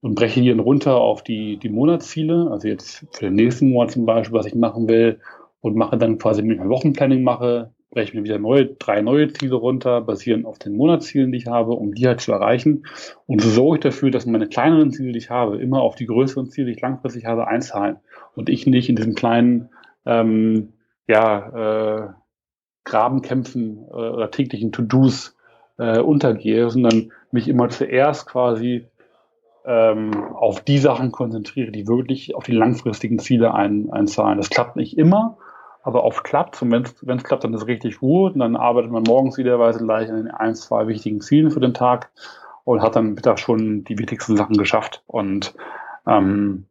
und breche die dann runter auf die, die Monatsziele, also jetzt für den nächsten Monat zum Beispiel, was ich machen will, und mache dann quasi, wenn ich mein Wochenplanning mache, breche ich mir wieder neue, drei neue Ziele runter, basierend auf den Monatszielen, die ich habe, um die halt zu erreichen. Und so sorge ich dafür, dass meine kleineren Ziele, die ich habe, immer auf die größeren Ziele, die ich langfristig habe, einzahlen. Und ich nicht in diesem kleinen, ähm, ja, äh, Grabenkämpfen äh, oder täglichen To-Dos äh, untergehe, sondern mich immer zuerst quasi ähm, auf die Sachen konzentriere, die wirklich auf die langfristigen Ziele ein, einzahlen. Das klappt nicht immer, aber oft klappt Und wenn es klappt, dann ist es richtig gut. Und dann arbeitet man morgens wiederweise gleich an den ein, zwei wichtigen Zielen für den Tag und hat dann mittags schon die wichtigsten Sachen geschafft. Und ähm,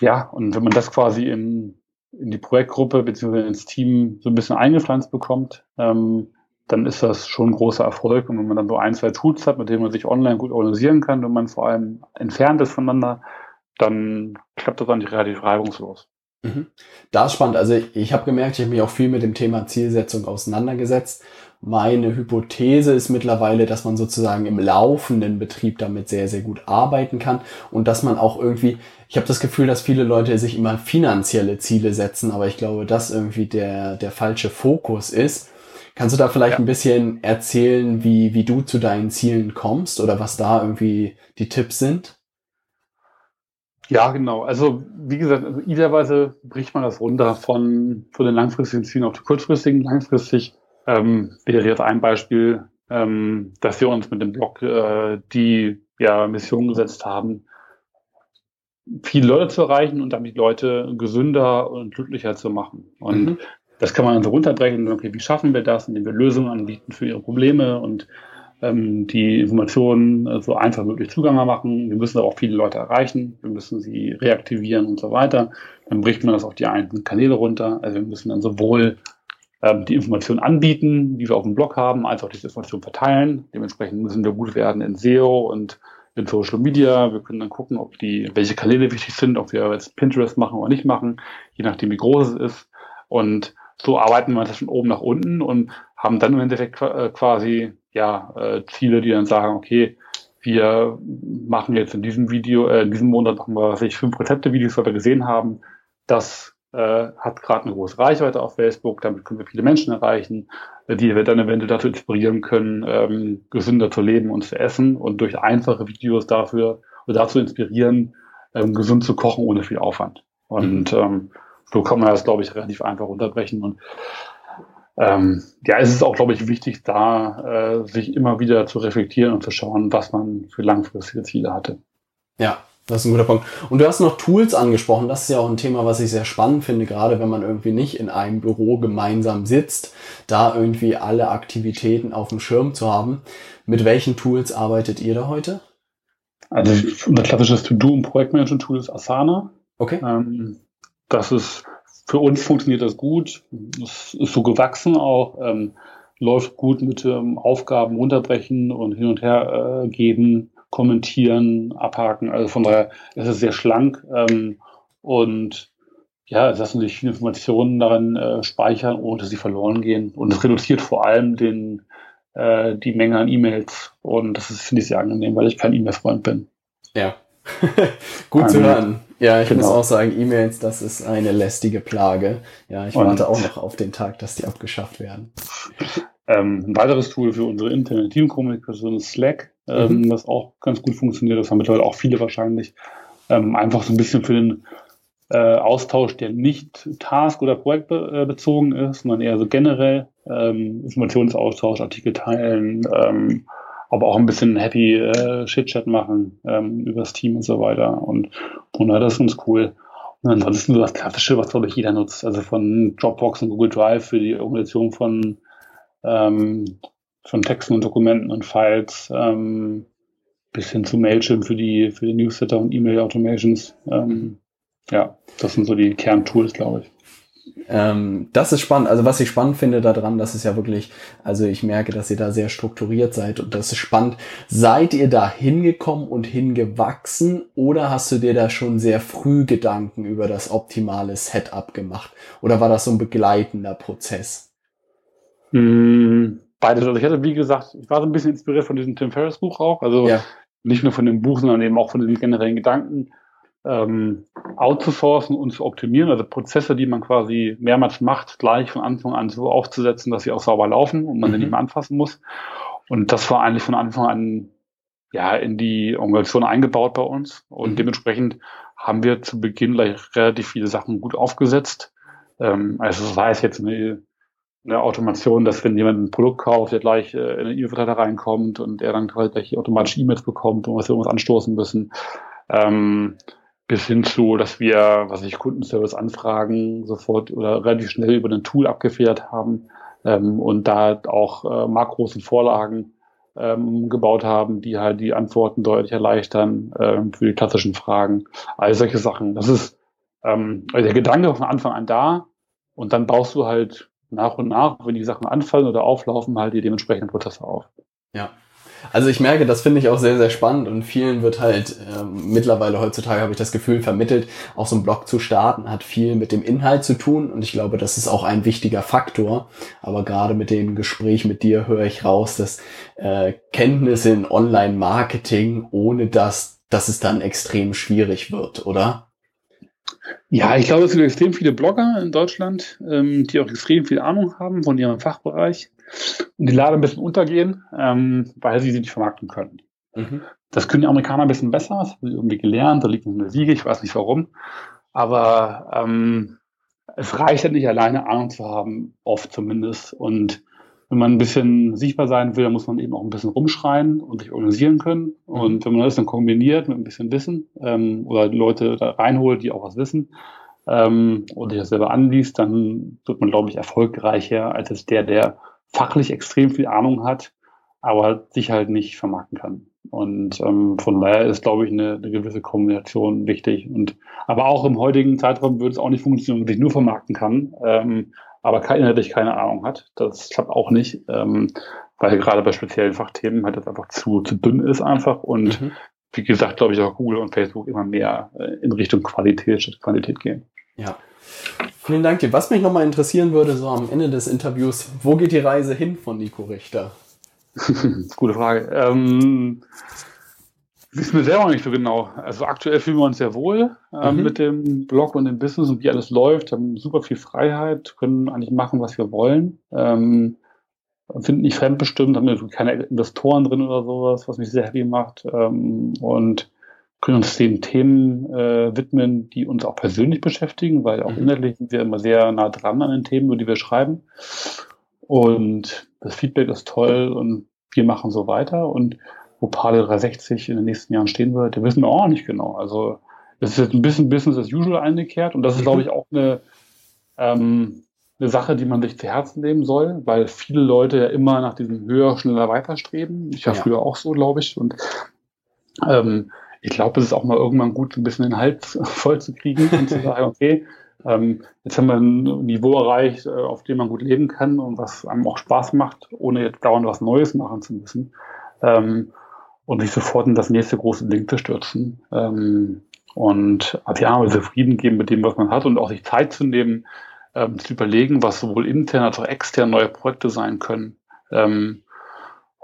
ja, und wenn man das quasi in, in die Projektgruppe bzw. ins Team so ein bisschen eingepflanzt bekommt, ähm, dann ist das schon ein großer Erfolg. Und wenn man dann so ein, zwei Tools hat, mit denen man sich online gut organisieren kann, wenn man vor allem entfernt ist voneinander, dann klappt das eigentlich relativ reibungslos. Mhm. Das ist spannend. Also ich, ich habe gemerkt, ich habe mich auch viel mit dem Thema Zielsetzung auseinandergesetzt. Meine Hypothese ist mittlerweile, dass man sozusagen im laufenden Betrieb damit sehr, sehr gut arbeiten kann und dass man auch irgendwie, ich habe das Gefühl, dass viele Leute sich immer finanzielle Ziele setzen, aber ich glaube, dass irgendwie der, der falsche Fokus ist Kannst du da vielleicht ja. ein bisschen erzählen, wie, wie du zu deinen Zielen kommst oder was da irgendwie die Tipps sind? Ja, genau. Also wie gesagt, also idealerweise bricht man das runter von, von den langfristigen Zielen auf die kurzfristigen. Langfristig ähm, wäre jetzt ein Beispiel, ähm, dass wir uns mit dem Blog äh, die ja, Mission gesetzt haben, viele Leute zu erreichen und damit Leute gesünder und glücklicher zu machen. Und mhm. Das kann man dann so runterbrechen. Okay, wie schaffen wir das, indem wir Lösungen anbieten für ihre Probleme und ähm, die Informationen äh, so einfach möglich zugänglich machen. Wir müssen aber auch viele Leute erreichen. Wir müssen sie reaktivieren und so weiter. Dann bricht man das auf die einzelnen Kanäle runter. Also wir müssen dann sowohl ähm, die Informationen anbieten, die wir auf dem Blog haben, als auch diese Informationen verteilen. Dementsprechend müssen wir gut werden in SEO und in Social Media. Wir können dann gucken, ob die, welche Kanäle wichtig sind, ob wir jetzt Pinterest machen oder nicht machen, je nachdem wie groß es ist. Und so arbeiten wir das von oben nach unten und haben dann im Endeffekt äh, quasi ja äh, Ziele, die dann sagen, okay, wir machen jetzt in diesem Video, äh, in diesem Monat machen wir, was ich, fünf Rezepte-Videos, was wir gesehen haben. Das äh, hat gerade eine große Reichweite auf Facebook, damit können wir viele Menschen erreichen, die wir dann eventuell dazu inspirieren können, ähm, gesünder zu leben und zu essen und durch einfache Videos dafür oder dazu inspirieren, ähm, gesund zu kochen ohne viel Aufwand. Und mhm. ähm, so kann man das, glaube ich, relativ einfach unterbrechen. Und ähm, ja, es ist auch, glaube ich, wichtig, da äh, sich immer wieder zu reflektieren und zu schauen, was man für langfristige Ziele hatte. Ja, das ist ein guter Punkt. Und du hast noch Tools angesprochen. Das ist ja auch ein Thema, was ich sehr spannend finde, gerade wenn man irgendwie nicht in einem Büro gemeinsam sitzt, da irgendwie alle Aktivitäten auf dem Schirm zu haben. Mit welchen Tools arbeitet ihr da heute? Also unser klassisches To-Do- und Projektmanagement-Tool ist Asana. Okay. Ähm, das ist, für uns funktioniert das gut. Es ist so gewachsen auch. Ähm, läuft gut mit ähm, Aufgaben runterbrechen und hin und her äh, geben kommentieren, abhaken. Also von daher ist es sehr schlank ähm, und ja, es lassen sich viele Informationen darin äh, speichern, ohne dass sie verloren gehen. Und es reduziert vor allem den, äh, die Menge an E-Mails. Und das ist, finde ich, sehr angenehm, weil ich kein E-Mail-Freund bin. Ja. (laughs) Gut zu hören. Ja, ich genau. muss auch sagen, E-Mails, das ist eine lästige Plage. Ja, ich warte auch noch auf den Tag, dass die abgeschafft werden. Ähm, ein weiteres Tool für unsere interne Teamkommunikation ist Slack, ähm, mhm. das auch ganz gut funktioniert. Das haben mittlerweile auch viele wahrscheinlich. Ähm, einfach so ein bisschen für den äh, Austausch, der nicht task- oder projektbezogen ist, sondern eher so generell ähm, Informationsaustausch, Artikel teilen, ähm, aber auch ein bisschen happy äh, Chit-Chat machen ähm, über das Team und so weiter. Und, und ja, das ist ganz cool. Und ansonsten so das Klassische, was glaube ich jeder nutzt, also von Dropbox und Google Drive für die Organisation von ähm, von Texten und Dokumenten und Files ähm, bis hin zu Mailchimp für die, für die Newsletter und E-Mail-Automations. Ähm, ja, das sind so die Kerntools, glaube ich. Ähm, das ist spannend. Also was ich spannend finde daran, das ist ja wirklich, also ich merke, dass ihr da sehr strukturiert seid und das ist spannend. Seid ihr da hingekommen und hingewachsen oder hast du dir da schon sehr früh Gedanken über das optimale Setup gemacht? Oder war das so ein begleitender Prozess? Mm, beides. Also ich hatte, wie gesagt, ich war so ein bisschen inspiriert von diesem Tim Ferriss Buch auch. Also ja. nicht nur von dem Buch, sondern eben auch von den generellen Gedanken, ähm, outzusourcen und zu optimieren. Also Prozesse, die man quasi mehrmals macht, gleich von Anfang an so aufzusetzen, dass sie auch sauber laufen und man mhm. sie nicht mehr anfassen muss. Und das war eigentlich von Anfang an ja in die Organisation eingebaut bei uns. Und mhm. dementsprechend haben wir zu Beginn gleich relativ viele Sachen gut aufgesetzt. Ähm, also sei es jetzt eine eine Automation, dass wenn jemand ein Produkt kauft, der gleich äh, in den E-Mail-Verteiler reinkommt und er dann quasi gleich automatisch E-Mails bekommt und was wir irgendwas anstoßen müssen. Ähm, bis hin zu, dass wir, was ich Kundenservice-Anfragen sofort oder relativ schnell über ein Tool abgefedert haben ähm, und da auch äh, Makros und Vorlagen ähm, gebaut haben, die halt die Antworten deutlich erleichtern ähm, für die klassischen Fragen. All solche Sachen. Das ist ähm, also der Gedanke von Anfang an da und dann baust du halt nach und nach, wenn die Sachen anfallen oder auflaufen, halt die dementsprechenden Prozesse auf. Ja. Also ich merke, das finde ich auch sehr, sehr spannend und vielen wird halt äh, mittlerweile heutzutage, habe ich das Gefühl, vermittelt, auch so ein Blog zu starten, hat viel mit dem Inhalt zu tun und ich glaube, das ist auch ein wichtiger Faktor. Aber gerade mit dem Gespräch mit dir höre ich raus, dass äh, Kenntnisse in Online-Marketing, ohne das, dass es dann extrem schwierig wird, oder? Ja, ich glaube, es gibt extrem viele Blogger in Deutschland, ähm, die auch extrem viel Ahnung haben von ihrem Fachbereich und die leider ein bisschen untergehen, ähm, weil sie sie nicht vermarkten können. Mhm. Das können die Amerikaner ein bisschen besser, das haben sie irgendwie gelernt, da liegt eine Siege, ich weiß nicht warum. Aber ähm, es reicht ja nicht alleine Ahnung zu haben, oft zumindest. Und wenn man ein bisschen sichtbar sein will, dann muss man eben auch ein bisschen rumschreien und sich organisieren können. Mhm. Und wenn man das dann kombiniert mit ein bisschen Wissen ähm, oder Leute da reinholt, die auch was wissen ähm, oder sich das selber anliest, dann wird man, glaube ich, erfolgreicher als der, der fachlich extrem viel Ahnung hat, aber sich halt nicht vermarkten kann. Und ähm, von daher ist, glaube ich, eine, eine gewisse Kombination wichtig. Und aber auch im heutigen Zeitraum würde es auch nicht funktionieren, wenn man sich nur vermarkten kann, ähm, aber inhaltlich keine Ahnung hat. Das klappt auch nicht, ähm, weil gerade bei speziellen Fachthemen halt das einfach zu, zu dünn ist einfach. Und mhm. wie gesagt, glaube ich, auch Google und Facebook immer mehr äh, in Richtung Qualität statt Quantität gehen. Ja. Vielen Dank dir. Was mich nochmal interessieren würde, so am Ende des Interviews, wo geht die Reise hin von Nico Richter? (laughs) Gute Frage. Ähm, wissen wir selber nicht so genau. Also aktuell fühlen wir uns sehr wohl äh, mhm. mit dem Blog und dem Business und wie alles läuft. Haben super viel Freiheit, können eigentlich machen, was wir wollen. Ähm, finden nicht fremdbestimmt, haben keine Investoren drin oder sowas, was mich sehr happy macht. Ähm, und können uns den Themen äh, widmen, die uns auch persönlich beschäftigen, weil auch mhm. inhaltlich sind wir immer sehr nah dran an den Themen, über die wir schreiben. Und das Feedback ist toll und wir machen so weiter. Und wo Palio 360 in den nächsten Jahren stehen wird, wissen wir auch nicht genau. Also es ist jetzt ein bisschen Business as usual eingekehrt und das ist, glaube ich, auch eine, ähm, eine Sache, die man sich zu Herzen nehmen soll, weil viele Leute ja immer nach diesem höher, schneller, weiter streben. Ich war ja. früher auch so, glaube ich. Und ähm, ich glaube, es ist auch mal irgendwann gut, ein bisschen den Hals (laughs) voll zu kriegen und zu sagen, okay, ähm, jetzt haben wir ein Niveau erreicht, äh, auf dem man gut leben kann und was einem auch Spaß macht, ohne jetzt dauernd was Neues machen zu müssen. Ähm, und sich sofort in das nächste große Ding zu stürzen. Ähm, und ja, also zufrieden geben mit dem, was man hat und auch sich Zeit zu nehmen, ähm, zu überlegen, was sowohl intern als auch extern neue Projekte sein können. Ähm,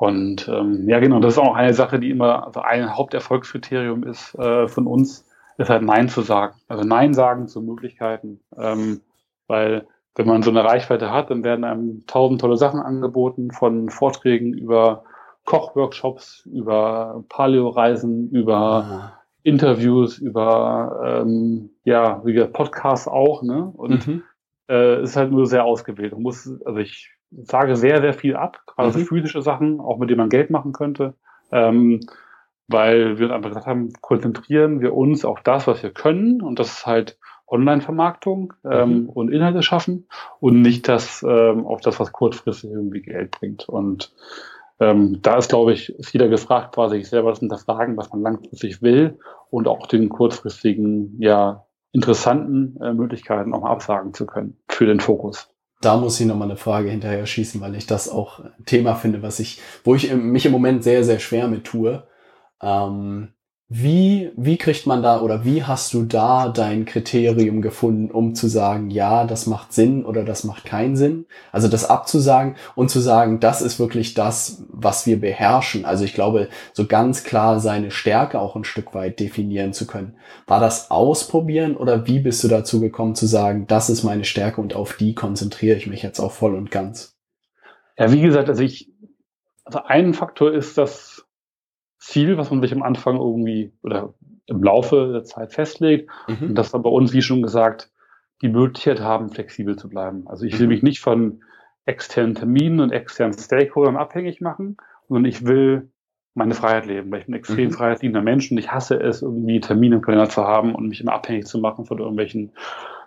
und ähm, ja, genau, das ist auch eine Sache, die immer also ein Haupterfolgskriterium ist äh, von uns, ist halt Nein zu sagen. Also Nein sagen zu Möglichkeiten. Ähm, weil wenn man so eine Reichweite hat, dann werden einem tausend tolle Sachen angeboten, von Vorträgen über Kochworkshops, über Paleo-Reisen, über Aha. Interviews, über ähm, ja, wie gesagt, Podcasts auch, ne? Und mhm. äh, ist halt nur sehr ausgewählt. Man muss, also ich sage sehr, sehr viel ab, gerade mhm. physische Sachen, auch mit denen man Geld machen könnte. Ähm, weil wir einfach gesagt haben, konzentrieren wir uns auf das, was wir können, und das ist halt Online-Vermarktung ähm, mhm. und Inhalte schaffen und nicht das ähm, auf das, was kurzfristig irgendwie Geld bringt. Und ähm, da ist, glaube ich, ist jeder gefragt, quasi sich selber das hinterfragen, was man langfristig will und auch den kurzfristigen, ja, interessanten äh, Möglichkeiten auch mal absagen zu können für den Fokus da muss ich nochmal eine Frage hinterher schießen, weil ich das auch ein Thema finde, was ich, wo ich mich im Moment sehr, sehr schwer mit tue. Ähm, wie, wie kriegt man da oder wie hast du da dein Kriterium gefunden, um zu sagen, ja, das macht Sinn oder das macht keinen Sinn? Also das abzusagen und zu sagen, das ist wirklich das, was wir beherrschen. Also ich glaube, so ganz klar seine Stärke auch ein Stück weit definieren zu können. War das ausprobieren oder wie bist du dazu gekommen zu sagen, das ist meine Stärke und auf die konzentriere ich mich jetzt auch voll und ganz? Ja, wie gesagt, also ich, also ein Faktor ist, dass Ziel, was man sich am Anfang irgendwie oder im Laufe der Zeit festlegt. Mhm. Und dass wir bei uns, wie schon gesagt, die Möglichkeit haben, flexibel zu bleiben. Also ich will mhm. mich nicht von externen Terminen und externen Stakeholdern abhängig machen, sondern ich will meine Freiheit leben, weil ich bin ein extrem mhm. freiheitsliebender Mensch und ich hasse es, irgendwie Termine im Kalender zu haben und mich immer abhängig zu machen von irgendwelchen,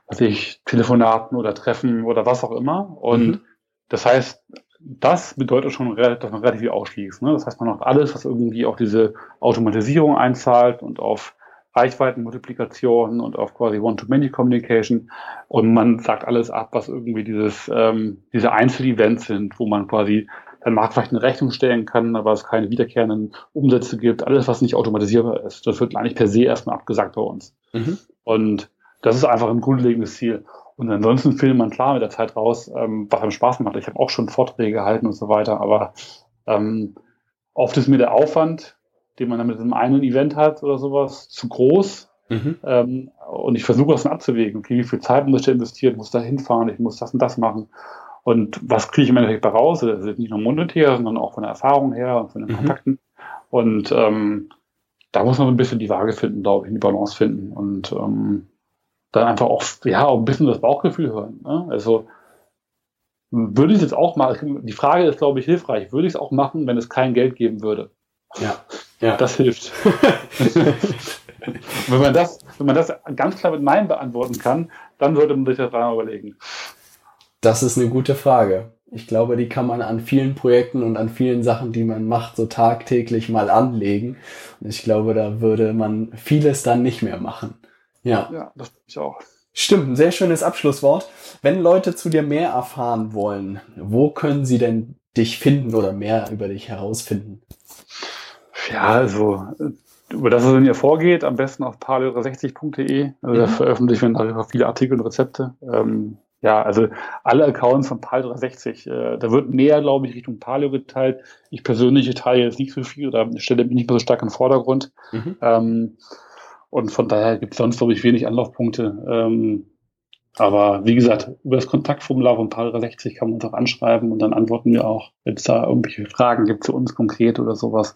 was ich, Telefonaten oder Treffen oder was auch immer. Und mhm. das heißt, das bedeutet schon, dass man relativ viel ausschließt. Ne? Das heißt, man macht alles, was irgendwie auf diese Automatisierung einzahlt und auf Reichweitenmultiplikation und auf quasi One-to-Many-Communication. Und man sagt alles ab, was irgendwie dieses, ähm, diese Einzelevents sind, wo man quasi dann Markt vielleicht eine Rechnung stellen kann, aber es keine wiederkehrenden Umsätze gibt. Alles, was nicht automatisierbar ist, das wird eigentlich per se erstmal abgesagt bei uns. Mhm. Und das ist einfach ein grundlegendes Ziel. Und ansonsten findet man klar mit der Zeit raus, ähm, was einem Spaß macht. Ich habe auch schon Vorträge gehalten und so weiter, aber ähm, oft ist mir der Aufwand, den man dann mit einem einen Event hat oder sowas, zu groß. Mhm. Ähm, und ich versuche das dann abzuwägen. Okay, wie viel Zeit muss ich da investieren? Ich muss da hinfahren, ich muss das und das machen. Und was kriege ich im Endeffekt da raus? Also nicht nur monetär, sondern auch von der Erfahrung her und von den mhm. Kontakten. Und ähm, da muss man ein bisschen die Waage finden, glaube ich, die Balance finden. Und ähm, dann einfach auch, ja, auch ein bisschen das Bauchgefühl hören. Ne? Also würde ich es jetzt auch machen, die Frage ist, glaube ich, hilfreich. Würde ich es auch machen, wenn es kein Geld geben würde? Ja. ja. Das hilft. (laughs) wenn man das, wenn man das ganz klar mit Nein beantworten kann, dann sollte man sich das dreimal überlegen. Das ist eine gute Frage. Ich glaube, die kann man an vielen Projekten und an vielen Sachen, die man macht, so tagtäglich mal anlegen. Und ich glaube, da würde man vieles dann nicht mehr machen. Ja. Ja, das ich auch. Stimmt, ein sehr schönes Abschlusswort. Wenn Leute zu dir mehr erfahren wollen, wo können sie denn dich finden oder mehr über dich herausfinden? Ja, also über das, was in ihr vorgeht, am besten auf paleo60.de. Also da mhm. veröffentlichen wir darüber viele Artikel und Rezepte. Ähm, ja, also alle Accounts von Paleo60. Äh, da wird mehr, glaube ich, Richtung Paleo geteilt. Ich persönlich teile jetzt nicht so viel, da stelle mich nicht mehr so stark im Vordergrund. Mhm. Ähm, und von daher gibt es sonst, glaube ich, wenig Anlaufpunkte. Ähm, aber wie gesagt, über das Kontaktformular von Paragraph 60 kann man uns auch anschreiben und dann antworten wir auch, wenn es da irgendwelche Fragen gibt zu uns konkret oder sowas.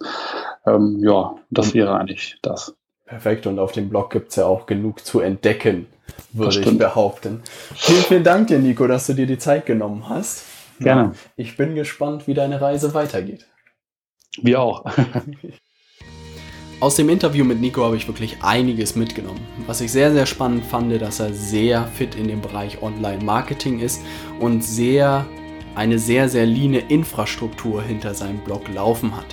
Ähm, ja, das wäre eigentlich das. Perfekt. Und auf dem Blog gibt es ja auch genug zu entdecken, würde ich behaupten. Vielen, vielen Dank dir, Nico, dass du dir die Zeit genommen hast. Gerne. Ich bin gespannt, wie deine Reise weitergeht. Wir auch. (laughs) Aus dem Interview mit Nico habe ich wirklich einiges mitgenommen. Was ich sehr, sehr spannend fand, dass er sehr fit in dem Bereich Online-Marketing ist und sehr, eine sehr, sehr leane Infrastruktur hinter seinem Blog laufen hat.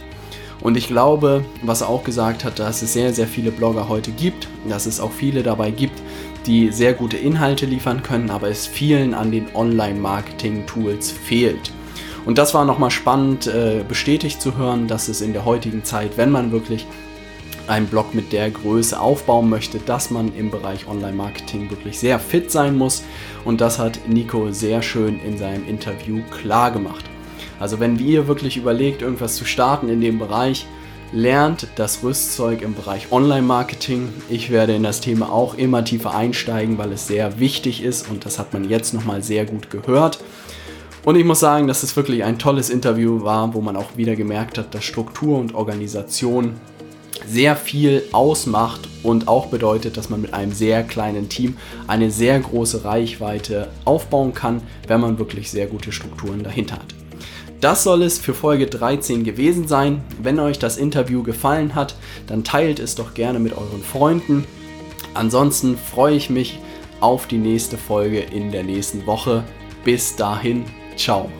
Und ich glaube, was er auch gesagt hat, dass es sehr, sehr viele Blogger heute gibt, dass es auch viele dabei gibt, die sehr gute Inhalte liefern können, aber es vielen an den Online-Marketing-Tools fehlt. Und das war nochmal spannend äh, bestätigt zu hören, dass es in der heutigen Zeit, wenn man wirklich einen Blog mit der Größe aufbauen möchte, dass man im Bereich Online-Marketing wirklich sehr fit sein muss. Und das hat Nico sehr schön in seinem Interview klar gemacht. Also wenn ihr wirklich überlegt, irgendwas zu starten in dem Bereich, lernt das Rüstzeug im Bereich Online-Marketing. Ich werde in das Thema auch immer tiefer einsteigen, weil es sehr wichtig ist und das hat man jetzt nochmal sehr gut gehört. Und ich muss sagen, dass es wirklich ein tolles Interview war, wo man auch wieder gemerkt hat, dass Struktur und Organisation sehr viel ausmacht und auch bedeutet, dass man mit einem sehr kleinen Team eine sehr große Reichweite aufbauen kann, wenn man wirklich sehr gute Strukturen dahinter hat. Das soll es für Folge 13 gewesen sein. Wenn euch das Interview gefallen hat, dann teilt es doch gerne mit euren Freunden. Ansonsten freue ich mich auf die nächste Folge in der nächsten Woche. Bis dahin, ciao.